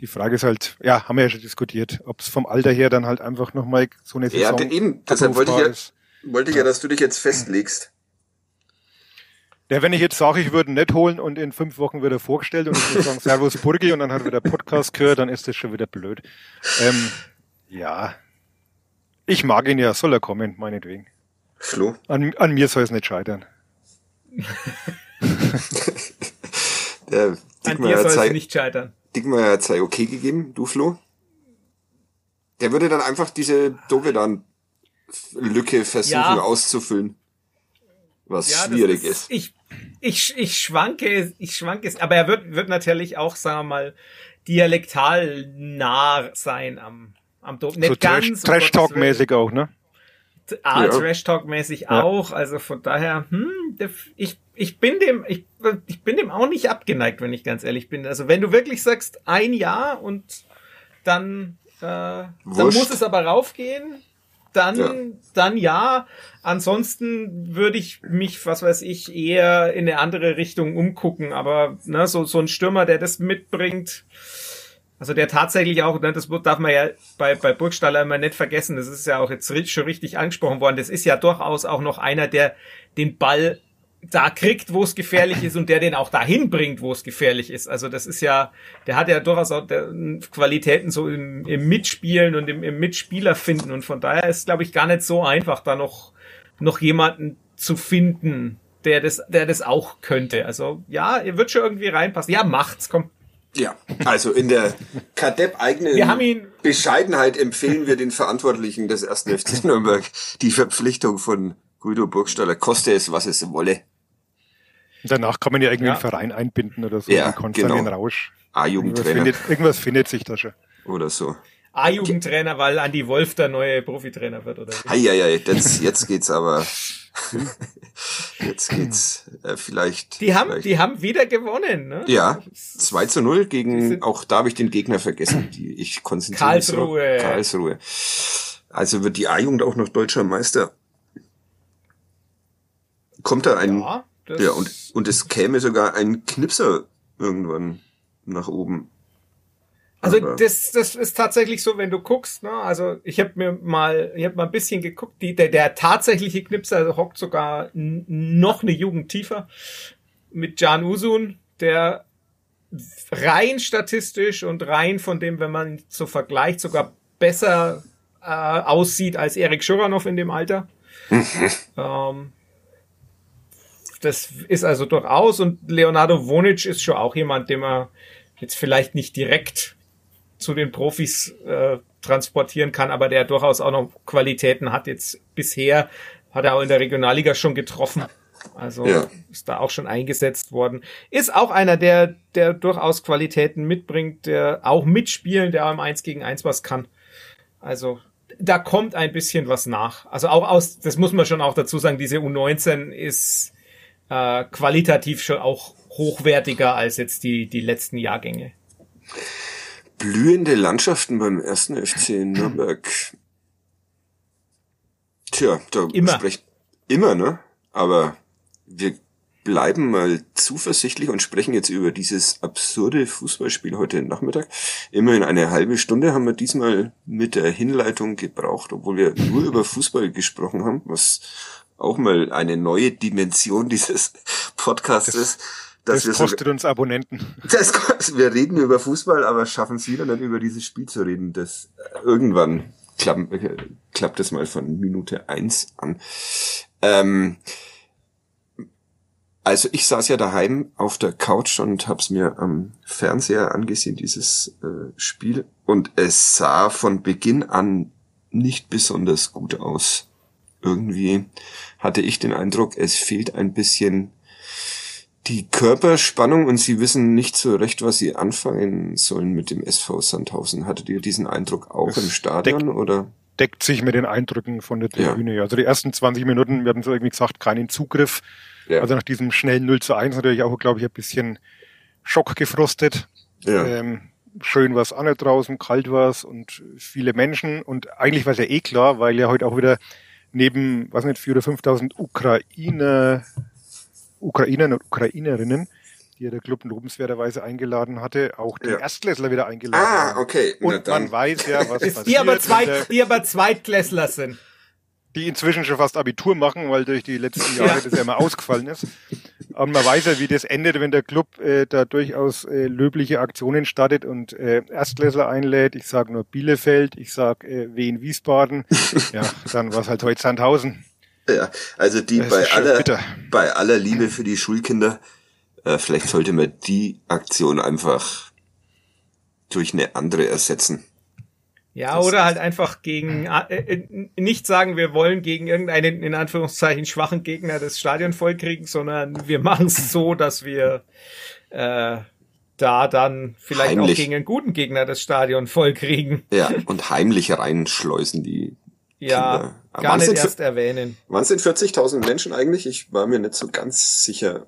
Die Frage ist halt, ja, haben wir ja schon diskutiert, ob es vom Alter her dann halt einfach nochmal so eine Saison Ja, eben, deshalb wollte ich ja, ist. wollte ich ja, dass du dich jetzt festlegst. Ja, wenn ich jetzt sage, ich würde ihn nicht holen und in fünf Wochen wird er vorgestellt und ich würde sagen [laughs] Servus Burgi und dann hat er wieder Podcast gehört, dann ist das schon wieder blöd. Ähm, ja, ich mag ihn ja, soll er kommen, meinetwegen. Flo? An, an mir soll es nicht scheitern. [laughs] Der an dir soll es nicht scheitern. Dickmeier hat sei okay gegeben, du Flo? Der würde dann einfach diese Dovedan-Lücke versuchen ja. auszufüllen. Was ja, schwierig ist, ist. Ich, ich, ich schwanke, ich schwanke es, aber er wird, wird natürlich auch, sagen wir mal, dialektal nah sein am, am Dovedan. Nicht so ganz. Trash-Talk-mäßig auch, ne? Ah, ja. Trash-Talk-mäßig ja. auch. Also von daher, hm, ich, ich bin dem, ich, ich bin dem auch nicht abgeneigt, wenn ich ganz ehrlich bin. Also wenn du wirklich sagst, ein Jahr und dann, äh, dann muss es aber raufgehen, dann, ja. dann ja. Ansonsten würde ich mich, was weiß ich, eher in eine andere Richtung umgucken. Aber ne, so, so ein Stürmer, der das mitbringt, also der tatsächlich auch, ne, das darf man ja bei, bei Burgstaller immer nicht vergessen, das ist ja auch jetzt schon richtig angesprochen worden, das ist ja durchaus auch noch einer, der den Ball da kriegt, wo es gefährlich ist und der den auch dahin bringt, wo es gefährlich ist. Also das ist ja, der hat ja durchaus auch Qualitäten so im, im Mitspielen und im, im Mitspieler finden und von daher ist, glaube ich, gar nicht so einfach, da noch, noch jemanden zu finden, der das, der das auch könnte. Also ja, ihr wird schon irgendwie reinpassen. Ja, macht's, komm, Ja, also in der Kadepp-eigenen Bescheidenheit empfehlen wir den Verantwortlichen des ersten [laughs] FC Nürnberg die Verpflichtung von Guido Burgstaller, koste es, was es wolle. Danach kann man ja irgendwie ja. einen Verein einbinden oder so, ja, genau. den Rausch. A-Jugendtrainer. Irgendwas, irgendwas findet sich da schon. Oder so. A-Jugendtrainer, weil Andi Wolf der neue Profitrainer wird, oder? Eieiei, jetzt, jetzt geht's aber. [laughs] jetzt geht's äh, vielleicht. Die haben, vielleicht. die haben wieder gewonnen, ne? Ja, 2 zu 0 gegen, auch da habe ich den Gegner vergessen, die ich konzentriere Karlsruhe. So. Karlsruhe. Also wird die A-Jugend auch noch deutscher Meister. Kommt da ein, ja, ja und, und es käme sogar ein Knipser irgendwann nach oben. Also das, das ist tatsächlich so, wenn du guckst, ne? Also ich habe mir mal, ich habe mal ein bisschen geguckt, die, der, der tatsächliche Knipser hockt sogar noch eine Jugend tiefer mit Jan Usun, der rein statistisch und rein von dem, wenn man so vergleicht, sogar besser äh, aussieht als Erik Schuranov in dem Alter. [laughs] ähm, das ist also durchaus und Leonardo Vonic ist schon auch jemand, den man jetzt vielleicht nicht direkt zu den Profis äh, transportieren kann, aber der durchaus auch noch Qualitäten hat. Jetzt bisher hat er auch in der Regionalliga schon getroffen. Also ja. ist da auch schon eingesetzt worden. Ist auch einer, der, der durchaus Qualitäten mitbringt, der auch mitspielen, der im 1 gegen 1 was kann. Also da kommt ein bisschen was nach. Also auch aus, das muss man schon auch dazu sagen, diese U19 ist äh, qualitativ schon auch hochwertiger als jetzt die, die letzten Jahrgänge blühende Landschaften beim ersten FC Nürnberg. Tja, da immer. sprechen immer, ne? Aber wir bleiben mal zuversichtlich und sprechen jetzt über dieses absurde Fußballspiel heute Nachmittag. Immerhin eine halbe Stunde haben wir diesmal mit der Hinleitung gebraucht, obwohl wir nur über Fußball gesprochen haben, was auch mal eine neue Dimension dieses Podcasts ist. [laughs] Das kostet so, uns Abonnenten. Das, wir reden über Fußball, aber schaffen es wieder nicht über dieses Spiel zu reden. Das äh, irgendwann klapp, äh, klappt es mal von Minute eins an. Ähm, also ich saß ja daheim auf der Couch und hab's mir am Fernseher angesehen, dieses äh, Spiel. Und es sah von Beginn an nicht besonders gut aus. Irgendwie hatte ich den Eindruck, es fehlt ein bisschen die Körperspannung und sie wissen nicht so recht, was sie anfangen sollen mit dem SV Sandhausen. Hattet ihr diesen Eindruck auch das im Stadion deckt, oder? Deckt sich mit den Eindrücken von der Tribüne. Ja. Also die ersten 20 Minuten, wir hatten so irgendwie gesagt, keinen Zugriff. Ja. Also nach diesem schnellen 0 zu 1 natürlich auch, glaube ich, ein bisschen Schock gefrostet. Ja. Ähm, schön was an draußen, kalt war's und viele Menschen und eigentlich war es ja eh klar, weil ja heute auch wieder neben, was nicht, 4.000 oder 5.000 Ukrainer Ukrainer und Ukrainerinnen, die ja der Club lobenswerterweise eingeladen hatte, auch den ja. Erstklässler wieder eingeladen Ah, okay. Und man weiß ja, was [laughs] passiert. Die aber, zweit, die aber Zweitklässler sind. Die inzwischen schon fast Abitur machen, weil durch die letzten Jahre ja. das ja immer ausgefallen ist. Und man weiß ja, wie das endet, wenn der Club äh, da durchaus äh, löbliche Aktionen startet und äh, Erstklässler einlädt. Ich sage nur Bielefeld, ich sage äh, Wien Wiesbaden. [laughs] ja, dann war es halt heute Sandhausen. Ja, also die bei aller, bei aller Liebe für die Schulkinder, äh, vielleicht sollte man die Aktion einfach durch eine andere ersetzen. Ja, das oder halt einfach gegen, äh, äh, nicht sagen, wir wollen gegen irgendeinen, in Anführungszeichen, schwachen Gegner das Stadion vollkriegen, sondern wir machen es so, dass wir äh, da dann vielleicht heimlich. auch gegen einen guten Gegner das Stadion vollkriegen. Ja, und heimlich reinschleusen die ja, Kinder. gar nicht erst erwähnen. Waren es denn 40.000 Menschen eigentlich? Ich war mir nicht so ganz sicher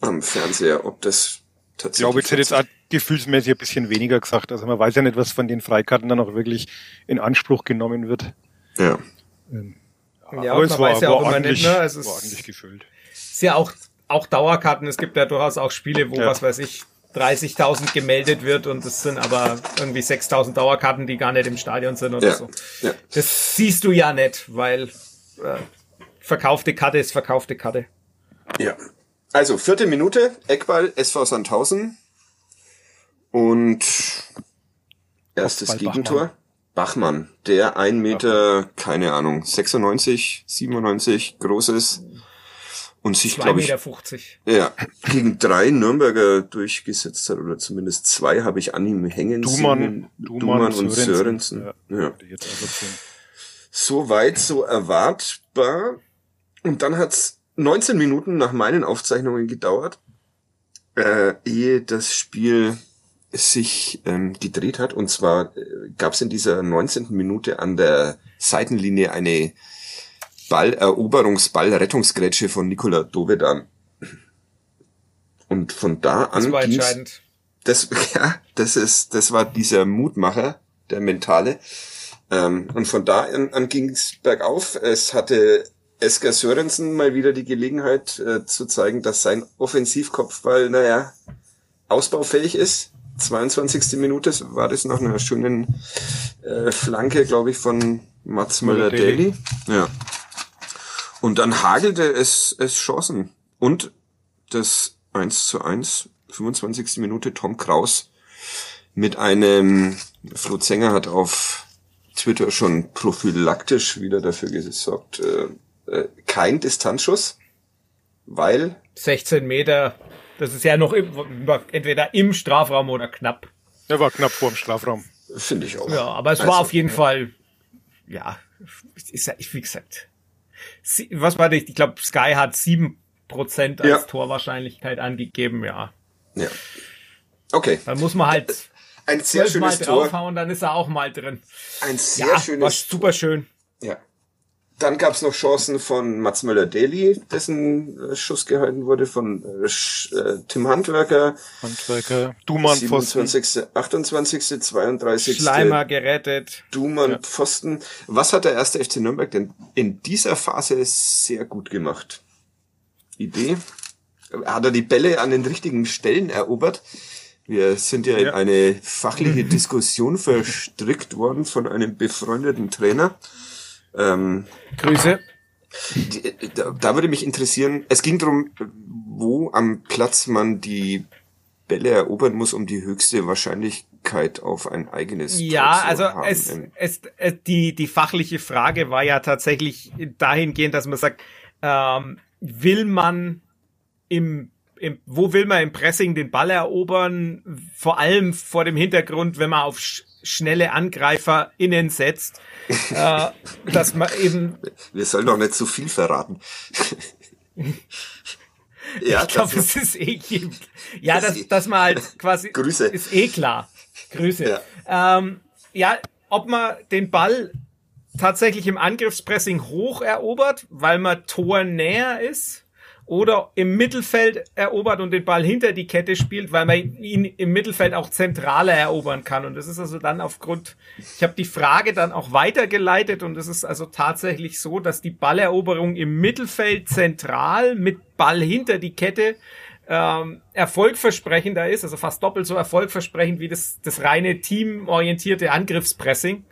am Fernseher, ob das tatsächlich. Ich glaube, jetzt hätte jetzt auch gefühlsmäßig ein bisschen weniger gesagt. Also man weiß ja nicht, was von den Freikarten dann auch wirklich in Anspruch genommen wird. Ja. Ähm, ja, aber es war, ja auch immer nicht, ne? Es ist, war ordentlich gefüllt. Ist ja auch, auch Dauerkarten. Es gibt ja durchaus auch Spiele, wo, ja. was weiß ich, 30.000 gemeldet wird und es sind aber irgendwie 6.000 Dauerkarten, die gar nicht im Stadion sind oder ja, so. Ja. Das siehst du ja nicht, weil äh, verkaufte Karte ist verkaufte Karte. Ja. Also vierte Minute, Eckball, SV Sandhausen und erstes Ball Gegentor. Bachmann. Bachmann, der ein Meter, keine Ahnung, 96, 97 groß ist und sich, glaube ich, 2,50 ja, gegen drei Nürnberger durchgesetzt hat, oder zumindest zwei habe ich an ihm hängen Dumann, sehen. Dumann, Dumann und Sörensen. Sörensen. Ja. Ja. So weit, so erwartbar. Und dann hat's 19 Minuten nach meinen Aufzeichnungen gedauert, äh, ehe das Spiel sich ähm, gedreht hat. Und zwar äh, gab's in dieser 19. Minute an der Seitenlinie eine Balleroberungs-Ball-Rettungsgrätsche von Nikola Dovedan. Und von da an Das war entscheidend. das, [laughs] ja, das ist, das war dieser Mutmacher, der mentale. Ähm, und von da an, an ging es bergauf. Es hatte Esker Sörensen mal wieder die Gelegenheit äh, zu zeigen, dass sein Offensivkopfball, naja, ausbaufähig ist. 22. Minute war das nach einer schönen äh, Flanke, glaube ich, von Mats Müller-Daly. Ja. Und dann hagelte es, es Chancen. Und das 1 zu 1, 25. Minute Tom Kraus mit einem, Flo Zenger hat auf Twitter schon prophylaktisch wieder dafür gesorgt, äh, äh, kein Distanzschuss, weil 16 Meter. Das ist ja noch im, entweder im Strafraum oder knapp. Der war knapp vor dem Strafraum. finde ich auch. Ja, aber es Also, war auf jeden Fall, ja, ist ja, wie gesagt, was war das? Ich glaube, Sky hat 7% als Ja. Torwahrscheinlichkeit angegeben, ja. Ja. Okay, Dann muss man halt ein sehr schönes Tor. draufhauen, dann ist er auch mal drin. Ein sehr Ja, war schönes super schön. Ja. Dann gab es noch Chancen von Mats Möller-Daly, dessen äh, Schuss gehalten wurde, von äh, äh, Tim Handwerker, Handwerker, Dumann, Pfosten. 27., 28., 32. Schleimer gerettet. Dumann, Pfosten. Was hat der erste FC Nürnberg denn in dieser Phase sehr gut gemacht? Idee? Hat er die Bälle an den richtigen Stellen erobert? Wir sind ja, in Ja. eine fachliche Diskussion verstrickt worden von einem befreundeten Trainer. Ähm, Grüße. da, da würde mich interessieren, es ging darum, wo am Platz man die Bälle erobern muss, um die höchste Wahrscheinlichkeit auf ein eigenes Ja, Tor zu also haben. es, es, es die, die fachliche Frage war ja tatsächlich dahingehend, dass man sagt, ähm, will man im, im, wo will man im Pressing den Ball erobern? Vor allem vor dem Hintergrund, wenn man auf schnelle Angreifer innen setzt, äh, [laughs] dass man eben, Wir sollen doch nicht zu viel verraten. [laughs] ja, ich glaube, das es ist eh, ja, Das dass, dass man halt [laughs] quasi, Grüße. ist eh klar. Grüße. Ja. Ja. Ähm, ja, ob man den Ball tatsächlich im Angriffspressing hoch erobert, weil man Tor näher ist, oder im Mittelfeld erobert und den Ball hinter die Kette spielt, weil man ihn im Mittelfeld auch zentraler erobern kann. Und das ist also dann aufgrund, ich habe die Frage dann auch weitergeleitet und es ist also tatsächlich so, dass die Balleroberung im Mittelfeld zentral mit Ball hinter die Kette ähm, erfolgversprechender ist, also fast doppelt so erfolgversprechend wie das, das reine teamorientierte Angriffspressing,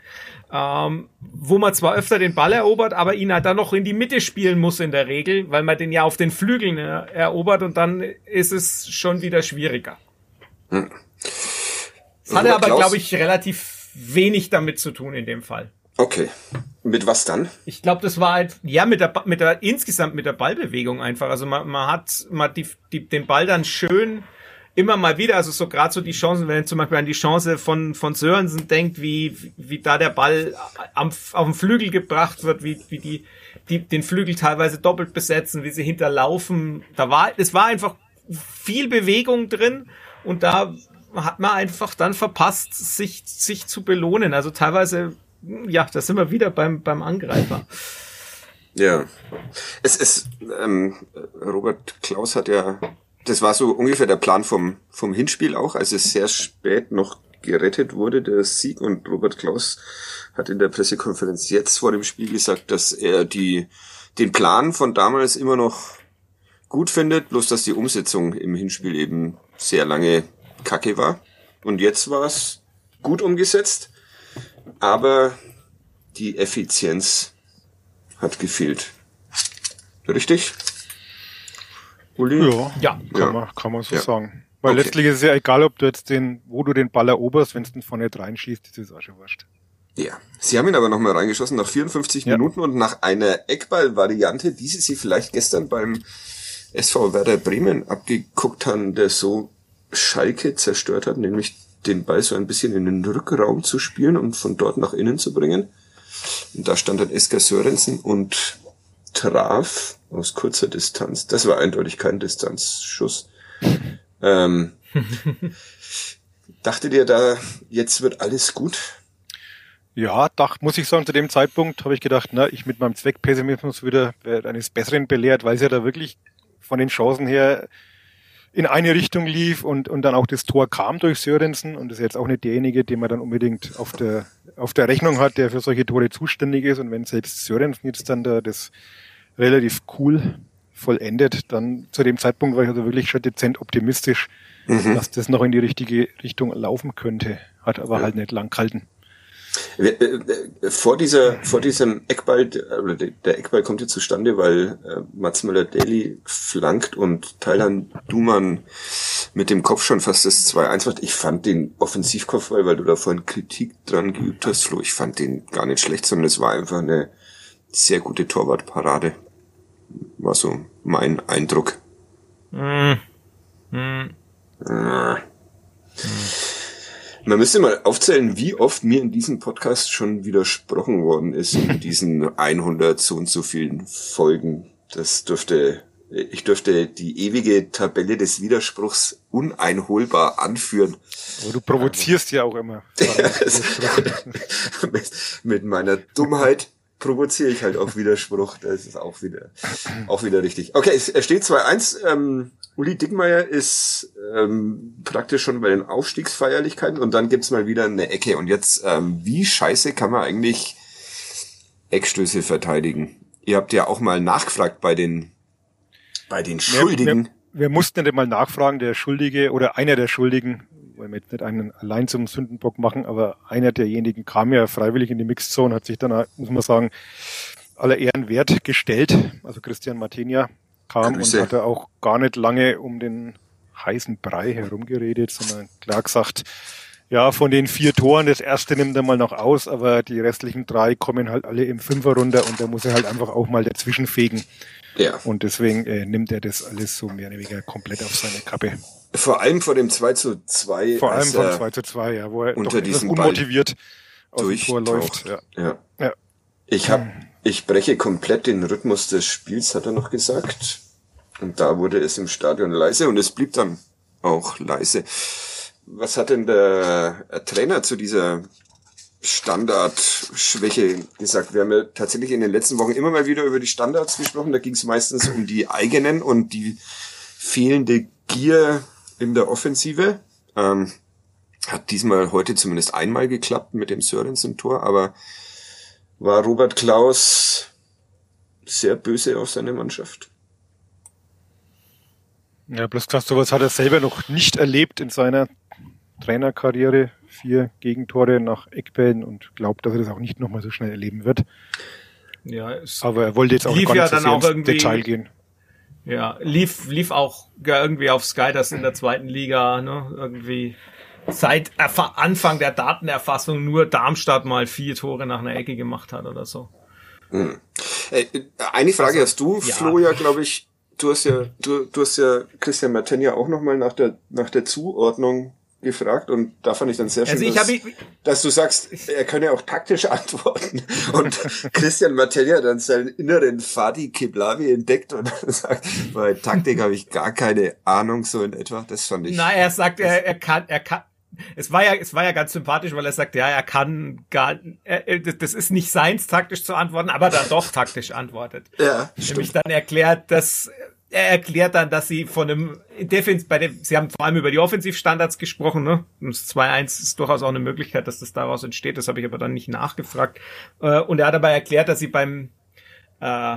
ähm, wo man zwar öfter den Ball erobert, aber ihn halt dann noch in die Mitte spielen muss in der Regel, weil man den ja auf den Flügeln äh, erobert und dann ist es schon wieder schwieriger. Das hatte aber, glaube ich, relativ wenig damit zu tun in dem Fall. Okay. Mit was dann? Ich glaube, das war halt, ja, mit der, mit der, insgesamt mit der Ballbewegung einfach. Also man, man hat, man hat die, die, den Ball dann schön immer mal wieder, also so gerade so die Chancen, wenn zum Beispiel an die Chance von, von Sörensen denkt, wie, wie da der Ball am, auf den Flügel gebracht wird, wie, wie die, die den Flügel teilweise doppelt besetzen, wie sie hinterlaufen. Da war, es war einfach viel Bewegung drin und da hat man einfach dann verpasst, sich, sich zu belohnen. Also teilweise, ja, da sind wir wieder beim, beim Angreifer. Ja. Es ist, ähm, Robert Klaus hat ja, das war so ungefähr der Plan vom, vom Hinspiel auch, als es sehr spät noch gerettet wurde, der Sieg. Und Robert Klaus hat in der Pressekonferenz jetzt vor dem Spiel gesagt, dass er die, den Plan von damals immer noch gut findet, bloß dass die Umsetzung im Hinspiel eben sehr lange kacke war. Und jetzt war es gut umgesetzt, aber die Effizienz hat gefehlt. Richtig? Uli? Ja, Ja. kann, Ja. Man, kann man so Ja. sagen. Weil Okay. letztlich ist es ja egal, ob du jetzt den, wo du den Ball eroberst, wenn du den nicht reinschießt, ist auch schon wurscht. Ja. Sie haben ihn aber nochmal reingeschossen nach 54 Ja. Minuten und nach einer Eckball-Variante, die Sie sich vielleicht gestern beim SV Werder Bremen abgeguckt haben, der so Schalke zerstört hat, nämlich den Ball so ein bisschen in den Rückraum zu spielen und von dort nach innen zu bringen. Und da stand dann Esker Sörensen und traf aus kurzer Distanz. Das war eindeutig kein Distanzschuss. ähm, [laughs] dachte dir da, jetzt wird alles gut? Ja, doch, muss ich sagen, zu dem Zeitpunkt habe ich gedacht, na, ich mit meinem Zweckpessimismus wieder eines Besseren belehrt, weil es ja da wirklich von den Chancen her in eine Richtung lief und, und dann auch das Tor kam durch Sörensen und das ist jetzt auch nicht derjenige, den man dann unbedingt auf der, auf der Rechnung hat, der für solche Tore zuständig ist und wenn selbst Sörensen jetzt dann da das relativ cool vollendet, dann zu dem Zeitpunkt war ich also wirklich schon dezent optimistisch, mhm. dass das noch in die richtige Richtung laufen könnte, hat aber ja. halt nicht lang gehalten. Äh, äh, vor dieser, vor diesem Eckball, der Eckball kommt jetzt zustande, weil äh, Mats Müller-Daly flankt und Thailand Duman mit dem Kopf schon fast das 2-1 macht. Ich fand den Offensivkopfball, weil du da vorhin Kritik dran geübt hast, Flo, ich fand den gar nicht schlecht, sondern es war einfach eine sehr gute Torwartparade. War so mein Eindruck. Mm. Mm. Ah. Man müsste mal aufzählen, wie oft mir in diesem Podcast schon widersprochen worden ist in [laughs] diesen 100 so und so vielen Folgen. Das dürfte, ich dürfte die ewige Tabelle des Widerspruchs uneinholbar anführen. Aber du provozierst ja auch immer. [laughs] mit meiner Dummheit provoziere ich halt auch Widerspruch. Das ist auch wieder, auch wieder richtig. Okay, es steht 2-1. Ähm, Uli Dickmeier ist ähm, praktisch schon bei den Aufstiegsfeierlichkeiten und dann gibt's mal wieder eine Ecke. Und jetzt, ähm, wie scheiße kann man eigentlich Eckstöße verteidigen? Ihr habt ja auch mal nachgefragt bei den, bei den Schuldigen. Wir, wir, wir mussten nicht mal nachfragen, der Schuldige oder einer der Schuldigen, wollen wir jetzt nicht einen allein zum Sündenbock machen, aber einer derjenigen kam ja freiwillig in die Mixzone, hat sich dann, muss man sagen, aller Ehren wert gestellt. Also Christian Martinia kam Grüße. und hatte auch gar nicht lange um den heißen Brei herumgeredet, sondern klar gesagt, ja, von den vier Toren, das erste nimmt er mal noch aus, aber die restlichen drei kommen halt alle im Fünfer runter und da muss er halt einfach auch mal dazwischen fegen. Ja. Und deswegen äh, nimmt er das alles so mehr oder weniger komplett auf seine Kappe. Vor allem vor dem 2 zu 2. Vor allem vor dem 2 zu 2, ja, wo er unter doch unmotiviert aus dem Tor läuft. Ja. ja. ja. Ich hab, ich breche komplett den Rhythmus des Spiels, hat er noch gesagt. Und da wurde es im Stadion leise und es blieb dann auch leise. Was hat denn der Trainer zu dieser Standardschwäche gesagt. Wir haben ja tatsächlich in den letzten Wochen immer mal wieder über die Standards gesprochen. Da ging es meistens um die eigenen und die fehlende Gier in der Offensive. Ähm, hat diesmal heute zumindest einmal geklappt mit dem Sörensen-Tor, aber war Robert Klaus sehr böse auf seine Mannschaft? Ja, bloß krass, sowas hat er selber noch nicht erlebt in seiner Trainerkarriere vier Gegentore nach Eckbällen und glaubt, dass er das auch nicht nochmal so schnell erleben wird. Ja, aber er wollte jetzt auch gar nicht ja so ins Detail gehen. Ja, lief, lief auch irgendwie auf Sky, das in der zweiten Liga, ne, irgendwie seit Anfang der Datenerfassung nur Darmstadt mal vier Tore nach einer Ecke gemacht hat oder so. Hm. Äh, eine Frage also, hast du, ja. Flo, ja, glaube ich, du hast ja, du, du hast ja Christian Martin ja auch nochmal nach der, nach der Zuordnung gefragt und da fand ich dann sehr schön, also dass, ich, dass, du sagst, er könne auch taktisch [laughs] antworten und Christian Materia dann seinen inneren Fadi Kiblavi entdeckt und [laughs] sagt, bei Taktik habe ich gar keine Ahnung so in etwa. Das fand ich. Na, er sagt, er, er kann, er kann. Es war ja, es war ja ganz sympathisch, weil er sagt, ja, er kann gar, er, das ist nicht seins taktisch zu antworten, aber dann doch taktisch antwortet. Ja, stimmt. Nämlich dann erklärt, dass er erklärt dann, dass sie von einem Defense, bei dem, sie haben vor allem über die Offensivstandards gesprochen, ne? Das 2-1 ist durchaus auch eine Möglichkeit, dass das daraus entsteht. Das habe ich aber dann nicht nachgefragt. Äh, und er hat dabei erklärt, dass sie beim, äh,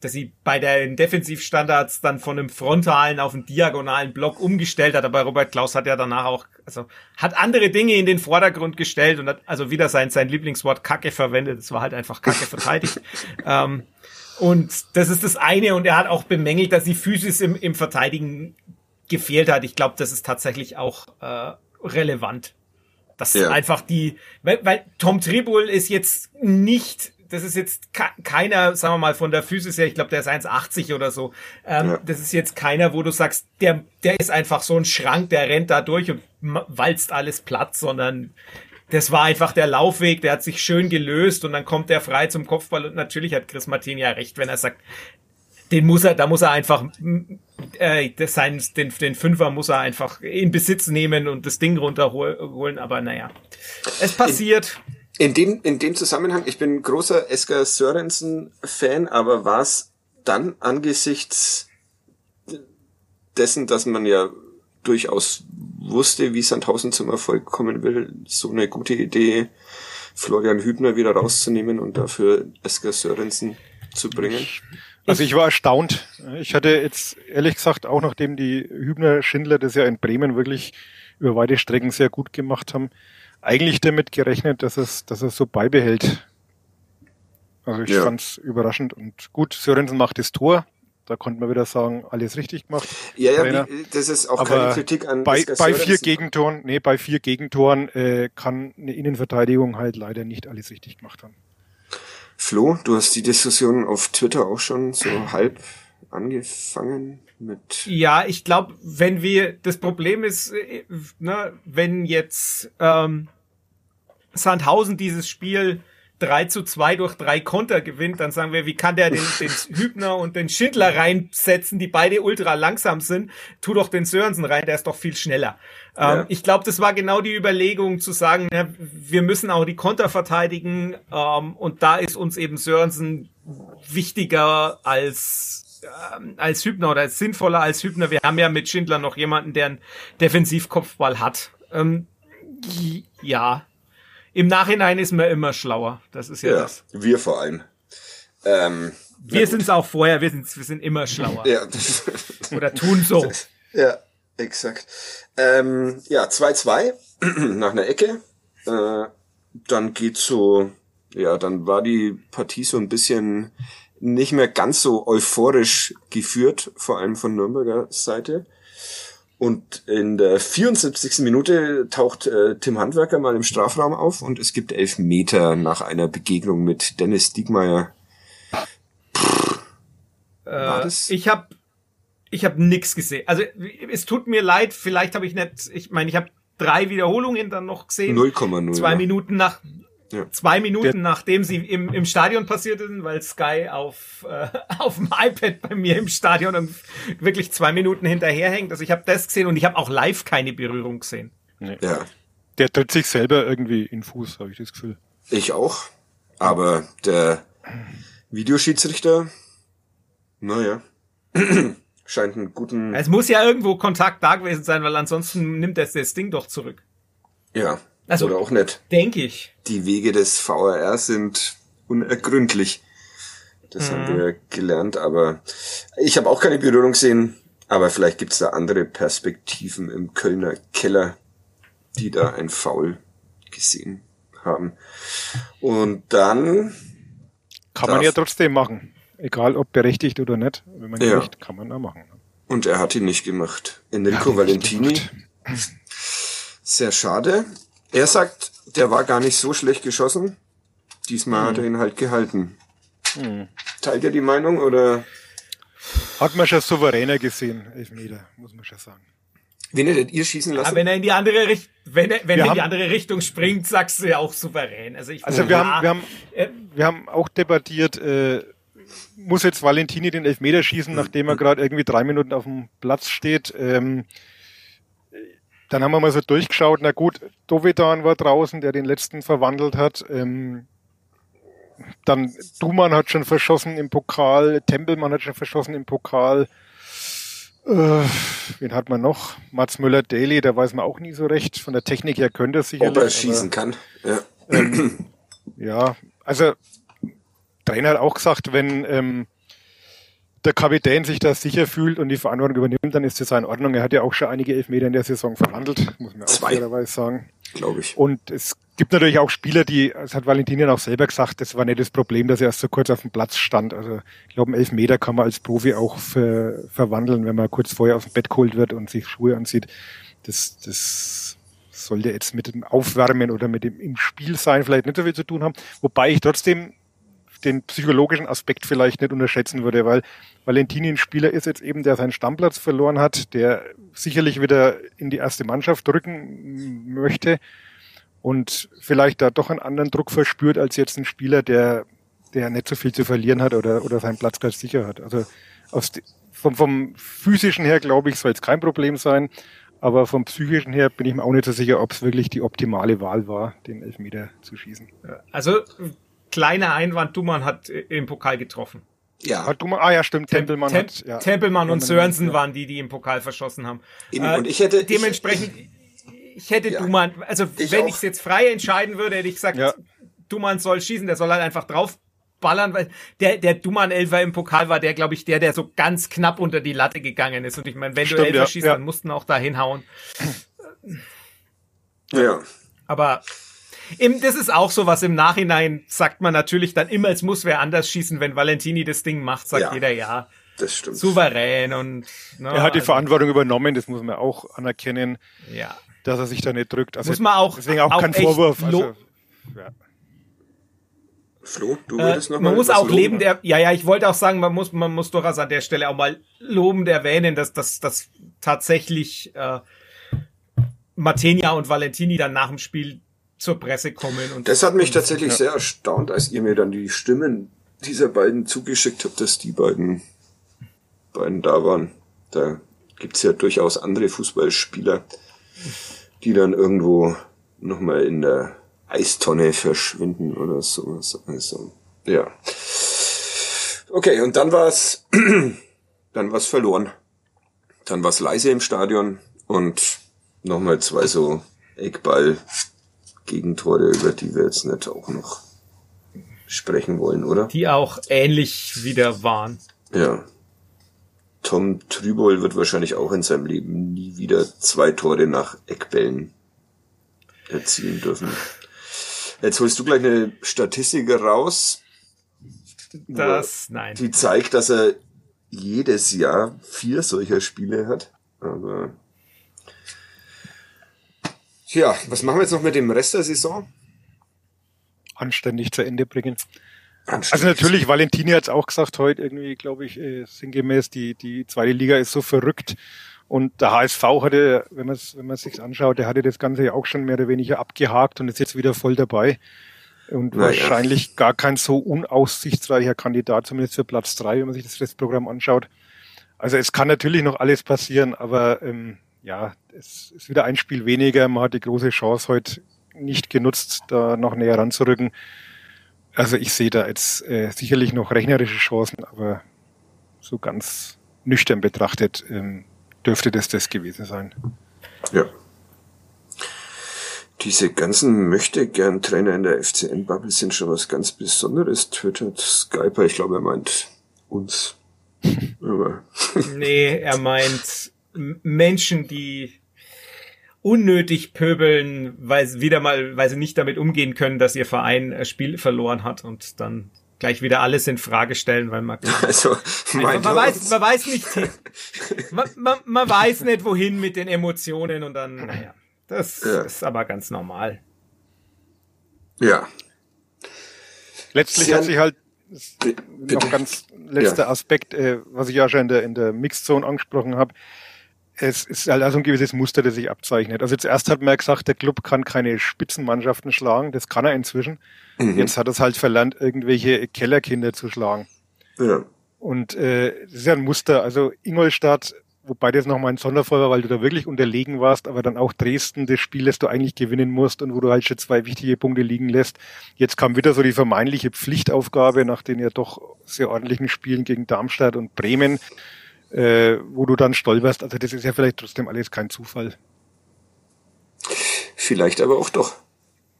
dass sie bei den Defensivstandards dann von einem frontalen auf einen diagonalen Block umgestellt hat. Aber Robert Klaus hat ja danach auch, also hat andere Dinge in den Vordergrund gestellt und hat also wieder sein, sein Lieblingswort Kacke verwendet. Es war halt einfach Kacke verteidigt. [laughs] ähm, und das ist das eine. Und er hat auch bemängelt, dass die Physis im, im Verteidigen gefehlt hat. Ich glaube, das ist tatsächlich auch äh, relevant. Das ja. einfach die, weil, weil Tom Tribul ist jetzt nicht das ist jetzt keiner, sagen wir mal, von der Physis her, ich glaube, der ist 1,80 oder so. Ähm, ja. Das ist jetzt keiner, wo du sagst, der, der ist einfach so ein Schrank, der rennt da durch und walzt alles platt, sondern das war einfach der Laufweg, der hat sich schön gelöst und dann kommt der frei zum Kopfball und natürlich hat Chris Martin ja recht, wenn er sagt, den muss er, da muss er einfach äh, sein, den, den Fünfer muss er einfach in Besitz nehmen und das Ding runterholen, aber naja. Es passiert. In, in dem, in dem Zusammenhang, ich bin großer Esker Sörensen-Fan, aber war es dann angesichts dessen, dass man ja durchaus wusste, wie Sandhausen zum Erfolg kommen will, so eine gute Idee, Florian Hübner wieder rauszunehmen und dafür Esker Sörensen zu bringen? Also ich war erstaunt. Ich hatte jetzt ehrlich gesagt, auch nachdem die Hübner Schindler das ja in Bremen wirklich über weite Strecken sehr gut gemacht haben, eigentlich damit gerechnet, dass es, dass es so beibehält. Also ich ja. fand's überraschend und gut, Sörensen macht das Tor. Da konnte man wieder sagen, alles richtig gemacht. Ja, ja, wie, das ist auch Aber keine Kritik an bei, bei vier Gegentoren, nee, bei vier Gegentoren äh, kann eine Innenverteidigung halt leider nicht alles richtig gemacht haben. Flo, du hast die Diskussion auf Twitter auch schon so halb angefangen mit. Ja, ich glaube, wenn wir, das Problem ist, äh, ne, wenn jetzt ähm, Sandhausen dieses Spiel 3 zu 2 durch drei Konter gewinnt, dann sagen wir, wie kann der den, den Hübner und den Schindler reinsetzen, die beide ultra langsam sind? Tu doch den Sörensen rein, der ist doch viel schneller. Ja. Ähm, ich glaube, das war genau die Überlegung zu sagen, ja, wir müssen auch die Konter verteidigen ähm, und da ist uns eben Sörensen wichtiger als ähm, als Hübner oder sinnvoller als Hübner. Wir haben ja mit Schindler noch jemanden, der einen Defensivkopfball hat. Ähm, ja, im Nachhinein ist man immer schlauer. Das ist ja, ja das. Wir vor allem. Ähm, wir sind es auch vorher, wir sind, wir sind immer schlauer. Ja. [laughs] Oder tun so. Ja, exakt. Ähm, ja, 2-2 [clears throat] nach einer Ecke. Äh, dann geht's so, ja, dann war die Partie so ein bisschen nicht mehr ganz so euphorisch geführt, vor allem von Nürnberger Seite. Und in der 74. Minute taucht äh, Tim Handwerker mal im Strafraum auf und es gibt elf Meter nach einer Begegnung mit Dennis Diegmeier. Äh, ich habe ich hab nix gesehen. Also es tut mir leid, vielleicht habe ich nicht, ich meine, ich habe drei Wiederholungen dann noch gesehen. 0,0. Zwei Minuten nach ja. Zwei Minuten Der nachdem sie im, im Stadion passiert sind, weil Sky auf, äh, [laughs] auf dem iPad bei mir im Stadion und wirklich zwei Minuten hinterherhängt. Also ich habe das gesehen und ich habe auch live keine Berührung gesehen. Nee. Ja. Der tritt sich selber irgendwie in Fuß, habe ich das Gefühl. Ich auch. Aber der Videoschiedsrichter, naja, [clears throat] scheint einen guten. Es muss ja irgendwo Kontakt da gewesen sein, weil ansonsten nimmt er das Ding doch zurück. Ja, also, Oder auch nicht. Denke ich. Die Wege des VRR sind unergründlich. Das mhm. haben wir gelernt, aber ich habe auch keine Berührung gesehen, aber vielleicht gibt's da andere Perspektiven im Kölner Keller, die da ein Foul gesehen haben. Und dann kann man ja trotzdem machen, egal ob berechtigt oder nicht. Wenn man ja. nicht, kann man da machen. Und er hat ihn nicht gemacht. Enrico Valentini. Sehr schade. Er sagt, der war gar nicht so schlecht geschossen. Diesmal hm. hat er ihn halt gehalten. Hm. Teilt ihr die Meinung oder? Hat man schon souveräner gesehen, Elfmeter, muss man schon sagen. Wen hättet ihr schießen lassen? Aber wenn er in die andere Richtung, wenn er, wenn er in die andere Richtung springt, sagst du ja auch souverän. Also, ich also wir, haben, wir, haben, äh, wir haben auch debattiert, äh, muss jetzt Valentini den Elfmeter schießen, nachdem er gerade irgendwie drei Minuten auf dem Platz steht. Ähm, dann haben wir mal so durchgeschaut, na gut, Dovedan war draußen, der den letzten verwandelt hat. Ähm, dann Duman hat schon verschossen im Pokal, Tempelmann hat schon verschossen im Pokal. Äh, wen hat man noch? Mats Müller-Daly, da weiß man auch nie so recht. Von der Technik her könnte er sicherlich. Ob er schießen kann. Ja. Ähm, ja, also Trainer hat auch gesagt, wenn ähm, der Kapitän sich da sicher fühlt und die Verantwortung übernimmt, dann ist das in Ordnung. Er hat ja auch schon einige Elfmeter in der Saison verwandelt, muss man auch fairerweise sagen. Glaube ich. Und es gibt natürlich auch Spieler, die, das hat Valentinien auch selber gesagt, das war nicht das Problem, dass er erst so kurz auf dem Platz stand. Also ich glaube, einen Elfmeter kann man als Profi auch ver, verwandeln, wenn man kurz vorher aus dem Bett geholt wird und sich Schuhe anzieht. Das, das sollte jetzt mit dem Aufwärmen oder mit dem im Spiel sein vielleicht nicht so viel zu tun haben. Wobei ich trotzdem den psychologischen Aspekt vielleicht nicht unterschätzen würde, weil Valentini ein Spieler ist jetzt eben, der seinen Stammplatz verloren hat, der sicherlich wieder in die erste Mannschaft rücken möchte und vielleicht da doch einen anderen Druck verspürt als jetzt ein Spieler, der, der nicht so viel zu verlieren hat oder, oder seinen Platz ganz sicher hat. Also aus, vom, vom physischen her, glaube ich, soll es kein Problem sein. Aber vom psychischen her bin ich mir auch nicht so sicher, ob es wirklich die optimale Wahl war, den Elfmeter zu schießen. Also kleiner Einwand, Dumann hat im Pokal getroffen. Ja. Hat Dumann, ah ja, stimmt, Tempelmann Tem hat. Ja. Tempelmann und Sörensen waren die, die im Pokal verschossen haben. Eben, äh, und ich hätte dementsprechend, ich, ich hätte ja, Dumann, also ich wenn ich es jetzt frei entscheiden würde, hätte ich gesagt, ja. Dumann soll schießen, der soll halt einfach drauf ballern, weil der, der Duman Elfer im Pokal war der, glaube ich, der, der so ganz knapp unter die Latte gegangen ist. Und ich meine, wenn Stimmt, du Elfer ja, schießt, ja. dann mussten auch da hinhauen. Ja. Aber im, das ist auch so was im Nachhinein sagt man natürlich dann immer, es muss wer anders schießen, wenn Valentini das Ding macht, sagt ja, jeder ja. Das stimmt. Souverän und. Ne, er hat die also, Verantwortung übernommen, das muss man auch anerkennen. Ja. Dass er sich da nicht drückt. Also muss man auch. Deswegen auch, auch kein Vorwurf. Also, ja. Flo, du würdest äh, noch Man mal muss auch loben, leben, der, ja, ja, ich wollte auch sagen, man muss, man muss durchaus an der Stelle auch mal lobend erwähnen, dass, dass, dass tatsächlich äh, Matenia und Valentini dann nach dem Spiel zur Presse kommen. Und das hat mich und, tatsächlich ja. sehr erstaunt, als ihr mir dann die Stimmen dieser beiden zugeschickt habt, dass die beiden, beiden da waren. Da gibt's ja durchaus andere Fußballspieler, die dann irgendwo nochmal in der Eistonne verschwinden oder sowas. Also, ja. Okay, und dann war's, [clears throat] dann war's verloren. Dann war's leise im Stadion und nochmal zwei so Eckball Gegentore, über die wir jetzt nicht auch noch sprechen wollen, oder? Die auch ähnlich wieder waren. Ja. Tom Trübol wird wahrscheinlich auch in seinem Leben nie wieder zwei Tore nach Eckbällen erzielen dürfen. Jetzt holst du gleich eine Statistik raus. Das, nein. Die zeigt, dass er jedes Jahr vier solcher Spiele hat. Aber. Tja, was machen wir jetzt noch mit dem Rest der Saison? Anständig zu Ende bringen. Also natürlich, Valentini hat es auch gesagt heute irgendwie, glaube ich, äh, sinngemäß, die, die zweite Liga ist so verrückt. Und der HSV hatte, wenn man es wenn man sich anschaut, der hatte das Ganze ja auch schon mehr oder weniger abgehakt und ist jetzt wieder voll dabei. Und naja. wahrscheinlich gar kein so unaussichtsreicher Kandidat, zumindest für Platz drei, wenn man sich das Restprogramm anschaut. Also es kann natürlich noch alles passieren, aber ähm, ja, es ist wieder ein Spiel weniger. Man hat die große Chance heute nicht genutzt, da noch näher ranzurücken. Also ich sehe da jetzt äh, sicherlich noch rechnerische Chancen, aber so ganz nüchtern betrachtet ähm, dürfte das das gewesen sein. Ja. Diese ganzen möchte gern Trainer in der FCN-Bubble sind schon was ganz Besonderes, twittert Skyper. Ich glaube, er meint uns. [laughs] Nee, er meint Menschen, die unnötig pöbeln, weil sie wieder mal, weil sie nicht damit umgehen können, dass ihr Verein ein Spiel verloren hat und dann gleich wieder alles in Frage stellen, weil man [laughs] also, man, man weiß, man weiß nicht, [laughs] man, man, man weiß nicht wohin mit den Emotionen und dann, naja, das ja. ist aber ganz normal. Ja. Letztlich Sehr, hat sich halt noch ganz letzter ja. Aspekt, äh, was ich ja schon in der in der Mixzone angesprochen habe es ist halt also ein gewisses Muster, das sich abzeichnet. Also zuerst hat man gesagt, der Club kann keine Spitzenmannschaften schlagen, das kann er inzwischen. Mhm. Jetzt hat er es halt verlernt, irgendwelche Kellerkinder zu schlagen. Ja. Und äh, das ist ja ein Muster. Also Ingolstadt, wobei das nochmal ein Sonderfall war, weil du da wirklich unterlegen warst, aber dann auch Dresden, das Spiel, das du eigentlich gewinnen musst und wo du halt schon zwei wichtige Punkte liegen lässt. Jetzt kam wieder so die vermeintliche Pflichtaufgabe nach den ja doch sehr ordentlichen Spielen gegen Darmstadt und Bremen äh, wo du dann stolperst. Also das ist ja vielleicht trotzdem alles kein Zufall. Vielleicht aber auch doch.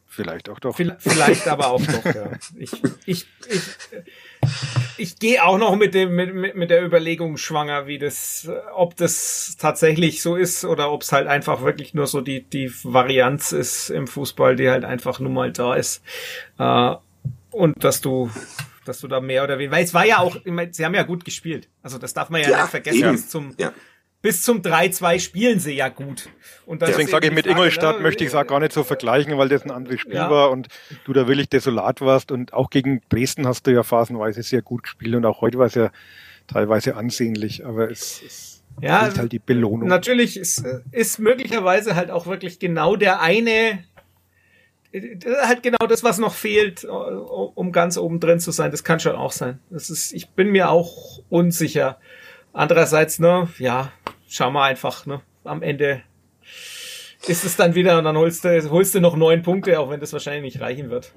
Vielleicht auch doch. Vielleicht aber auch doch, ja. Ich, ich, ich, ich gehe auch noch mit dem mit, mit der Überlegung schwanger, wie das, ob das tatsächlich so ist oder ob es halt einfach wirklich nur so die die Varianz ist im Fußball, die halt einfach nun mal da ist äh, und dass du dass du da mehr oder weniger, weil es war ja auch, ich meine, sie haben ja gut gespielt. Also das darf man ja, ja nicht vergessen. Bis zum, ja. bis zum 3-2 spielen sie ja gut. Und Deswegen sage ich, mit Frage, Ingolstadt ne? möchte ich es auch gar nicht so vergleichen, weil das ein anderes Spiel ja. war und du da wirklich desolat warst und auch gegen Dresden hast du ja phasenweise sehr gut gespielt und auch heute war es ja teilweise ansehnlich, aber es, es ja, halt die Belohnung. Natürlich ist, ist möglicherweise halt auch wirklich genau der eine halt genau das, was noch fehlt, um ganz oben drin zu sein. Das kann schon auch sein. Das ist, ich bin mir auch unsicher. Andererseits, ne, ja, schau mal einfach, ne, am Ende ist es dann wieder und dann holst du, holst du noch neun Punkte, auch wenn das wahrscheinlich nicht reichen wird.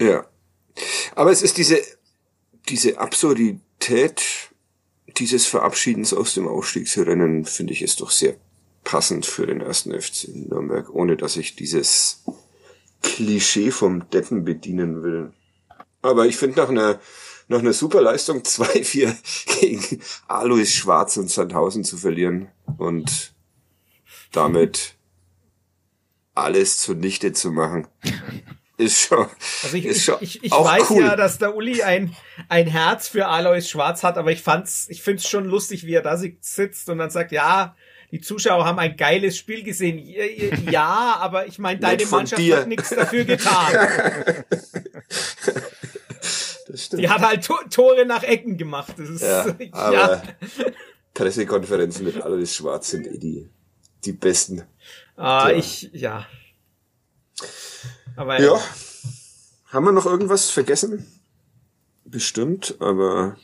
Ja. Aber es ist diese, diese Absurdität dieses Verabschiedens aus dem Aufstiegsrennen, finde ich, ist doch sehr passend für den ersten FC Nürnberg, ohne dass ich dieses Klischee vom Deppen bedienen will. Aber ich finde nach einer nach einer Superleistung [laughs] 2-4 gegen Alois Schwarz und Sandhausen zu verlieren und damit alles zunichte zu machen. [laughs] Ist schon. Also ich, ist schon ich, ich, ich weiß cool. ja, dass der Uli ein, ein Herz für Alois Schwarz hat, aber ich fand's, ich find's schon lustig, wie er da sitzt und dann sagt, ja, die Zuschauer haben ein geiles Spiel gesehen. Ja, aber ich meine, deine Mannschaft dir. hat nichts dafür getan. Das stimmt. Die hat halt Tore nach Ecken gemacht. Das ist, ja, [laughs] ja. Pressekonferenzen mit alles Schwarz sind eh die, die besten. Ah, ja. ich, ja. Aber ja. Haben wir noch irgendwas vergessen? Bestimmt, aber.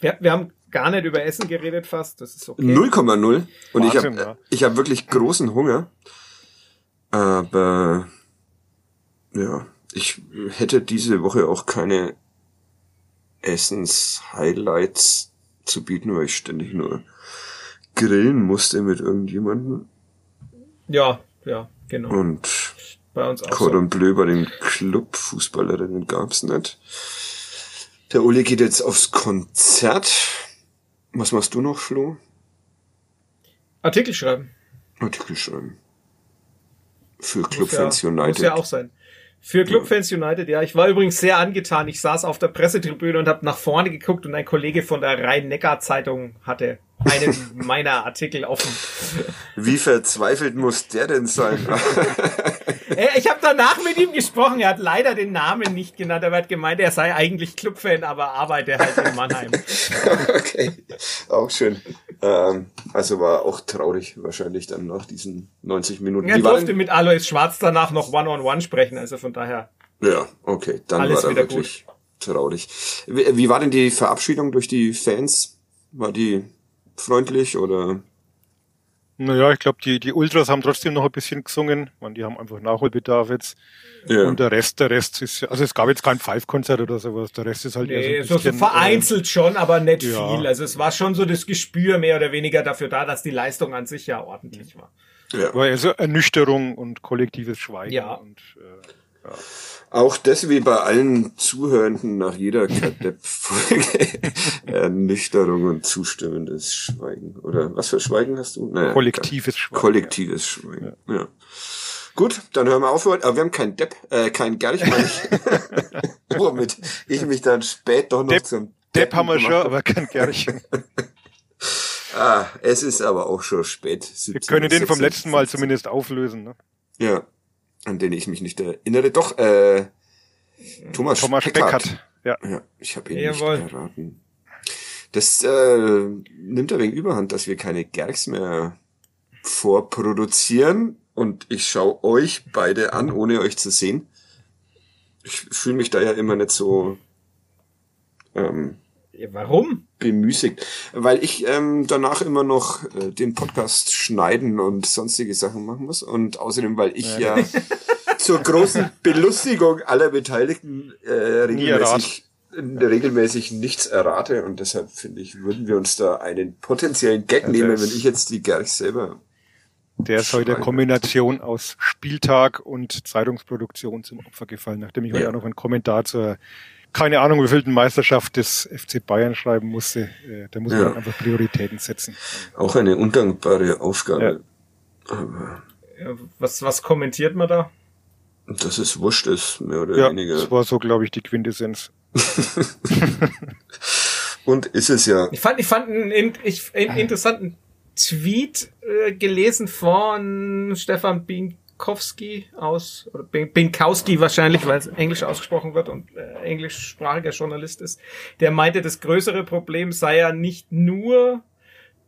Wir, wir haben gar nicht über Essen geredet fast. Das ist okay. 0,0. Und ich habe ja. ich hab wirklich großen Hunger. Aber ja, ich hätte diese Woche auch keine Essens-Highlights zu bieten, weil ich ständig nur grillen musste mit irgendjemandem. Ja, ja, genau. Und bei uns auch Cordon so. Bleu bei den Clubfußballerinnen gab's nicht. Der Uli geht jetzt aufs Konzert. Was machst du noch, Flo? Artikel schreiben. Artikel schreiben. Für Clubfans ja, United. Muss ja auch sein. Für Clubfans United, ja. Ich war übrigens sehr angetan. Ich saß auf der Pressetribüne und habe nach vorne geguckt und ein Kollege von der Rhein-Neckar-Zeitung hatte einen [laughs] meiner Artikel offen. Wie verzweifelt muss der denn sein? [laughs] ich habe danach mit ihm gesprochen. Er hat leider den Namen nicht genannt. Er hat gemeint, er sei eigentlich Clubfan, aber arbeite halt in Mannheim. [laughs] okay, auch schön. Ähm, also war auch traurig wahrscheinlich dann nach diesen 90 Minuten. Er durfte mit Alois Schwarz danach noch One-on-One -on -one sprechen, also von daher. Ja, okay, dann alles war er wirklich gut. traurig. Wie, wie war denn die Verabschiedung durch die Fans? War die freundlich oder? Naja, ich glaube, die, die Ultras haben trotzdem noch ein bisschen gesungen. Man, die haben einfach Nachholbedarf jetzt. Ja. Und der Rest, der Rest ist, also es gab jetzt kein Five-Konzert oder sowas. Der Rest ist halt nee, eher so, ein bisschen, so vereinzelt äh, schon, aber nicht ja. viel. Also es war schon so das Gespür mehr oder weniger dafür da, dass die Leistung an sich ja ordentlich war. Ja. War also Ernüchterung und kollektives Schweigen. Ja. Und, äh, ja. Auch das wie bei allen Zuhörenden nach jeder Kadepp-Folge Ernüchterung [laughs] und zustimmendes Schweigen. Oder was für Schweigen hast du? Naja, kollektives Schweigen. Kollektives Schweigen, ja. ja. Gut, dann hören wir auf. Aber wir haben kein Depp, äh, kein Gerlich, meine ich. [laughs] Womit ich mich dann spät doch noch Depp, zum Depp, Depp haben wir schon, aber kein Gerlich. [laughs] ah, es ist aber auch schon spät. Wir können den vom letzten Mal zumindest auflösen, ne? Ja an den ich mich nicht erinnere. Doch, äh, Thomas, Thomas. Speckhardt. Ja. ja, ich habe ihn Jawohl. nicht erraten. Das äh, nimmt ein wenig Überhand, dass wir keine Gergs mehr vorproduzieren. Und ich schaue euch beide an, ohne euch zu sehen. Ich fühle mich da ja immer nicht so ähm, ja, warum? Bemüßigt. Weil ich ähm, danach immer noch äh, den Podcast schneiden und sonstige Sachen machen muss. Und außerdem, weil ich ja, ja [laughs] zur großen Belustigung aller Beteiligten äh, regelmäßig, regelmäßig nichts errate. Und deshalb finde ich, würden wir uns da einen potenziellen Gag ja, nehmen, wenn ich jetzt die Gerch selber. Der ist heute der Kombination aus Spieltag und Zeitungsproduktion zum Opfer gefallen, nachdem ich ja. heute auch noch einen Kommentar zur keine Ahnung, wie viel Meisterschaft des FC Bayern schreiben musste. Äh, da muss ja. man einfach Prioritäten setzen. Auch eine undankbare Aufgabe. Ja. Was, was kommentiert man da? Dass es wurscht ist, mehr oder ja, weniger. Das war so, glaube ich, die Quintessenz. [laughs] Und ist es ja. Ich fand, ich fand einen, ich, einen interessanten Tweet äh, gelesen von Stefan Binkowski aus, oder Binkowski wahrscheinlich, weil es Englisch ausgesprochen wird und äh, englischsprachiger Journalist ist. Der meinte, das größere Problem sei ja nicht nur,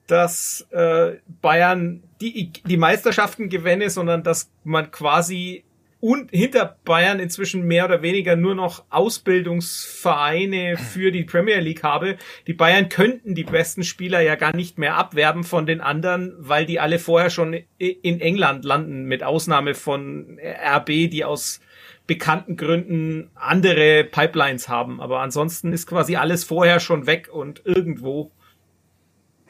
dass äh, Bayern die, die Meisterschaften gewinne, sondern dass man quasi und hinter Bayern inzwischen mehr oder weniger nur noch Ausbildungsvereine für die Premier League habe. Die Bayern könnten die besten Spieler ja gar nicht mehr abwerben von den anderen, weil die alle vorher schon in England landen, mit Ausnahme von RB, die aus bekannten Gründen andere Pipelines haben. Aber ansonsten ist quasi alles vorher schon weg und irgendwo.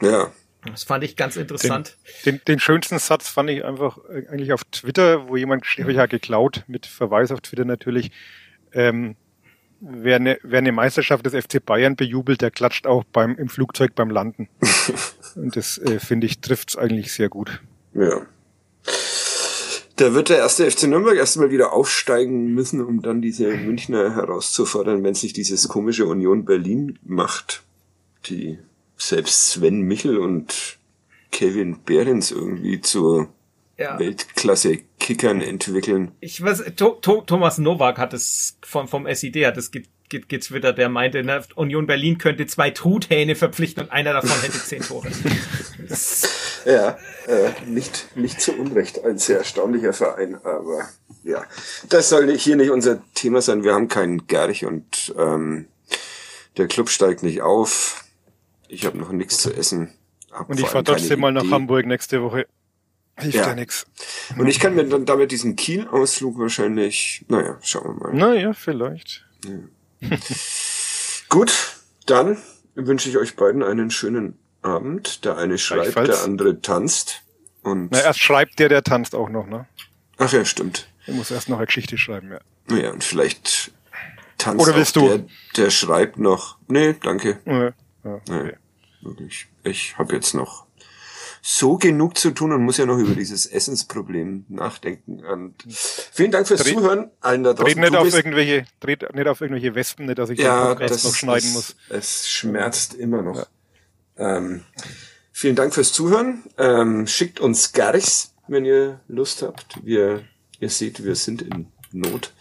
Ja, das fand ich ganz interessant. Den, den, den schönsten Satz fand ich einfach äh, eigentlich auf Twitter, wo jemand, habe ich ja geklaut, mit Verweis auf Twitter natürlich, ähm, wer, eine, wer eine Meisterschaft des FC Bayern bejubelt, der klatscht auch beim, im Flugzeug beim Landen. [laughs] Und das, äh, finde ich, trifft's eigentlich sehr gut. Ja. Da wird der erste FC Nürnberg erstmal wieder aufsteigen müssen, um dann diese Münchner herauszufordern, wenn sich dieses komische Union Berlin macht, die selbst Sven Michel und Kevin Behrens irgendwie zur ja. Weltklasse-Kickern entwickeln. Ich weiß, to to Thomas Nowak hat es vom, vom SID hat es gezwittert, der meinte, ne, Union Berlin könnte zwei Truthähne verpflichten und einer davon hätte zehn Tore. [laughs] ja, äh, nicht, nicht zu Unrecht ein sehr erstaunlicher Verein, aber ja, das soll hier nicht unser Thema sein. Wir haben keinen Gerch und ähm, der Club steigt nicht auf. Ich habe noch nichts zu essen. Hab und ich fahre trotzdem mal nach Hamburg nächste Woche. Hilft ja, ja nix. Und ich kann mir dann damit diesen Kiel-Ausflug wahrscheinlich, naja, schauen wir mal. Naja, vielleicht. Ja. [laughs] Gut, dann wünsche ich euch beiden einen schönen Abend. Der eine schreibt, der andere tanzt. Und Na, erst schreibt der, der tanzt auch noch, ne? Ach ja, stimmt. Er muss erst noch eine Geschichte schreiben, ja. Ja, und vielleicht tanzt Oder willst du? Der, der schreibt noch. Nee, danke. Ja. Ja, nee, wirklich. Ich habe jetzt noch so genug zu tun und muss ja noch über dieses Essensproblem nachdenken. Und vielen Dank fürs Dreh, Zuhören allen da draußen. Dreht nicht auf irgendwelche, dreht nicht auf irgendwelche Wespen, nicht, dass ich ja, das, noch schneiden es, muss. Es schmerzt immer noch. Ja. Ähm, vielen Dank fürs Zuhören. Ähm, schickt uns Garchs, wenn ihr Lust habt. Wir, ihr seht, wir sind in Not.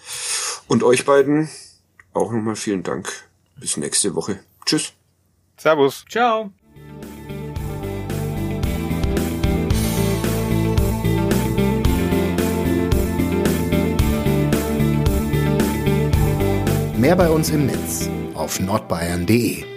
Und euch beiden auch nochmal vielen Dank. Bis nächste Woche. Tschüss. Servus. Ciao. Mehr bei uns im Netz auf nordbayern.de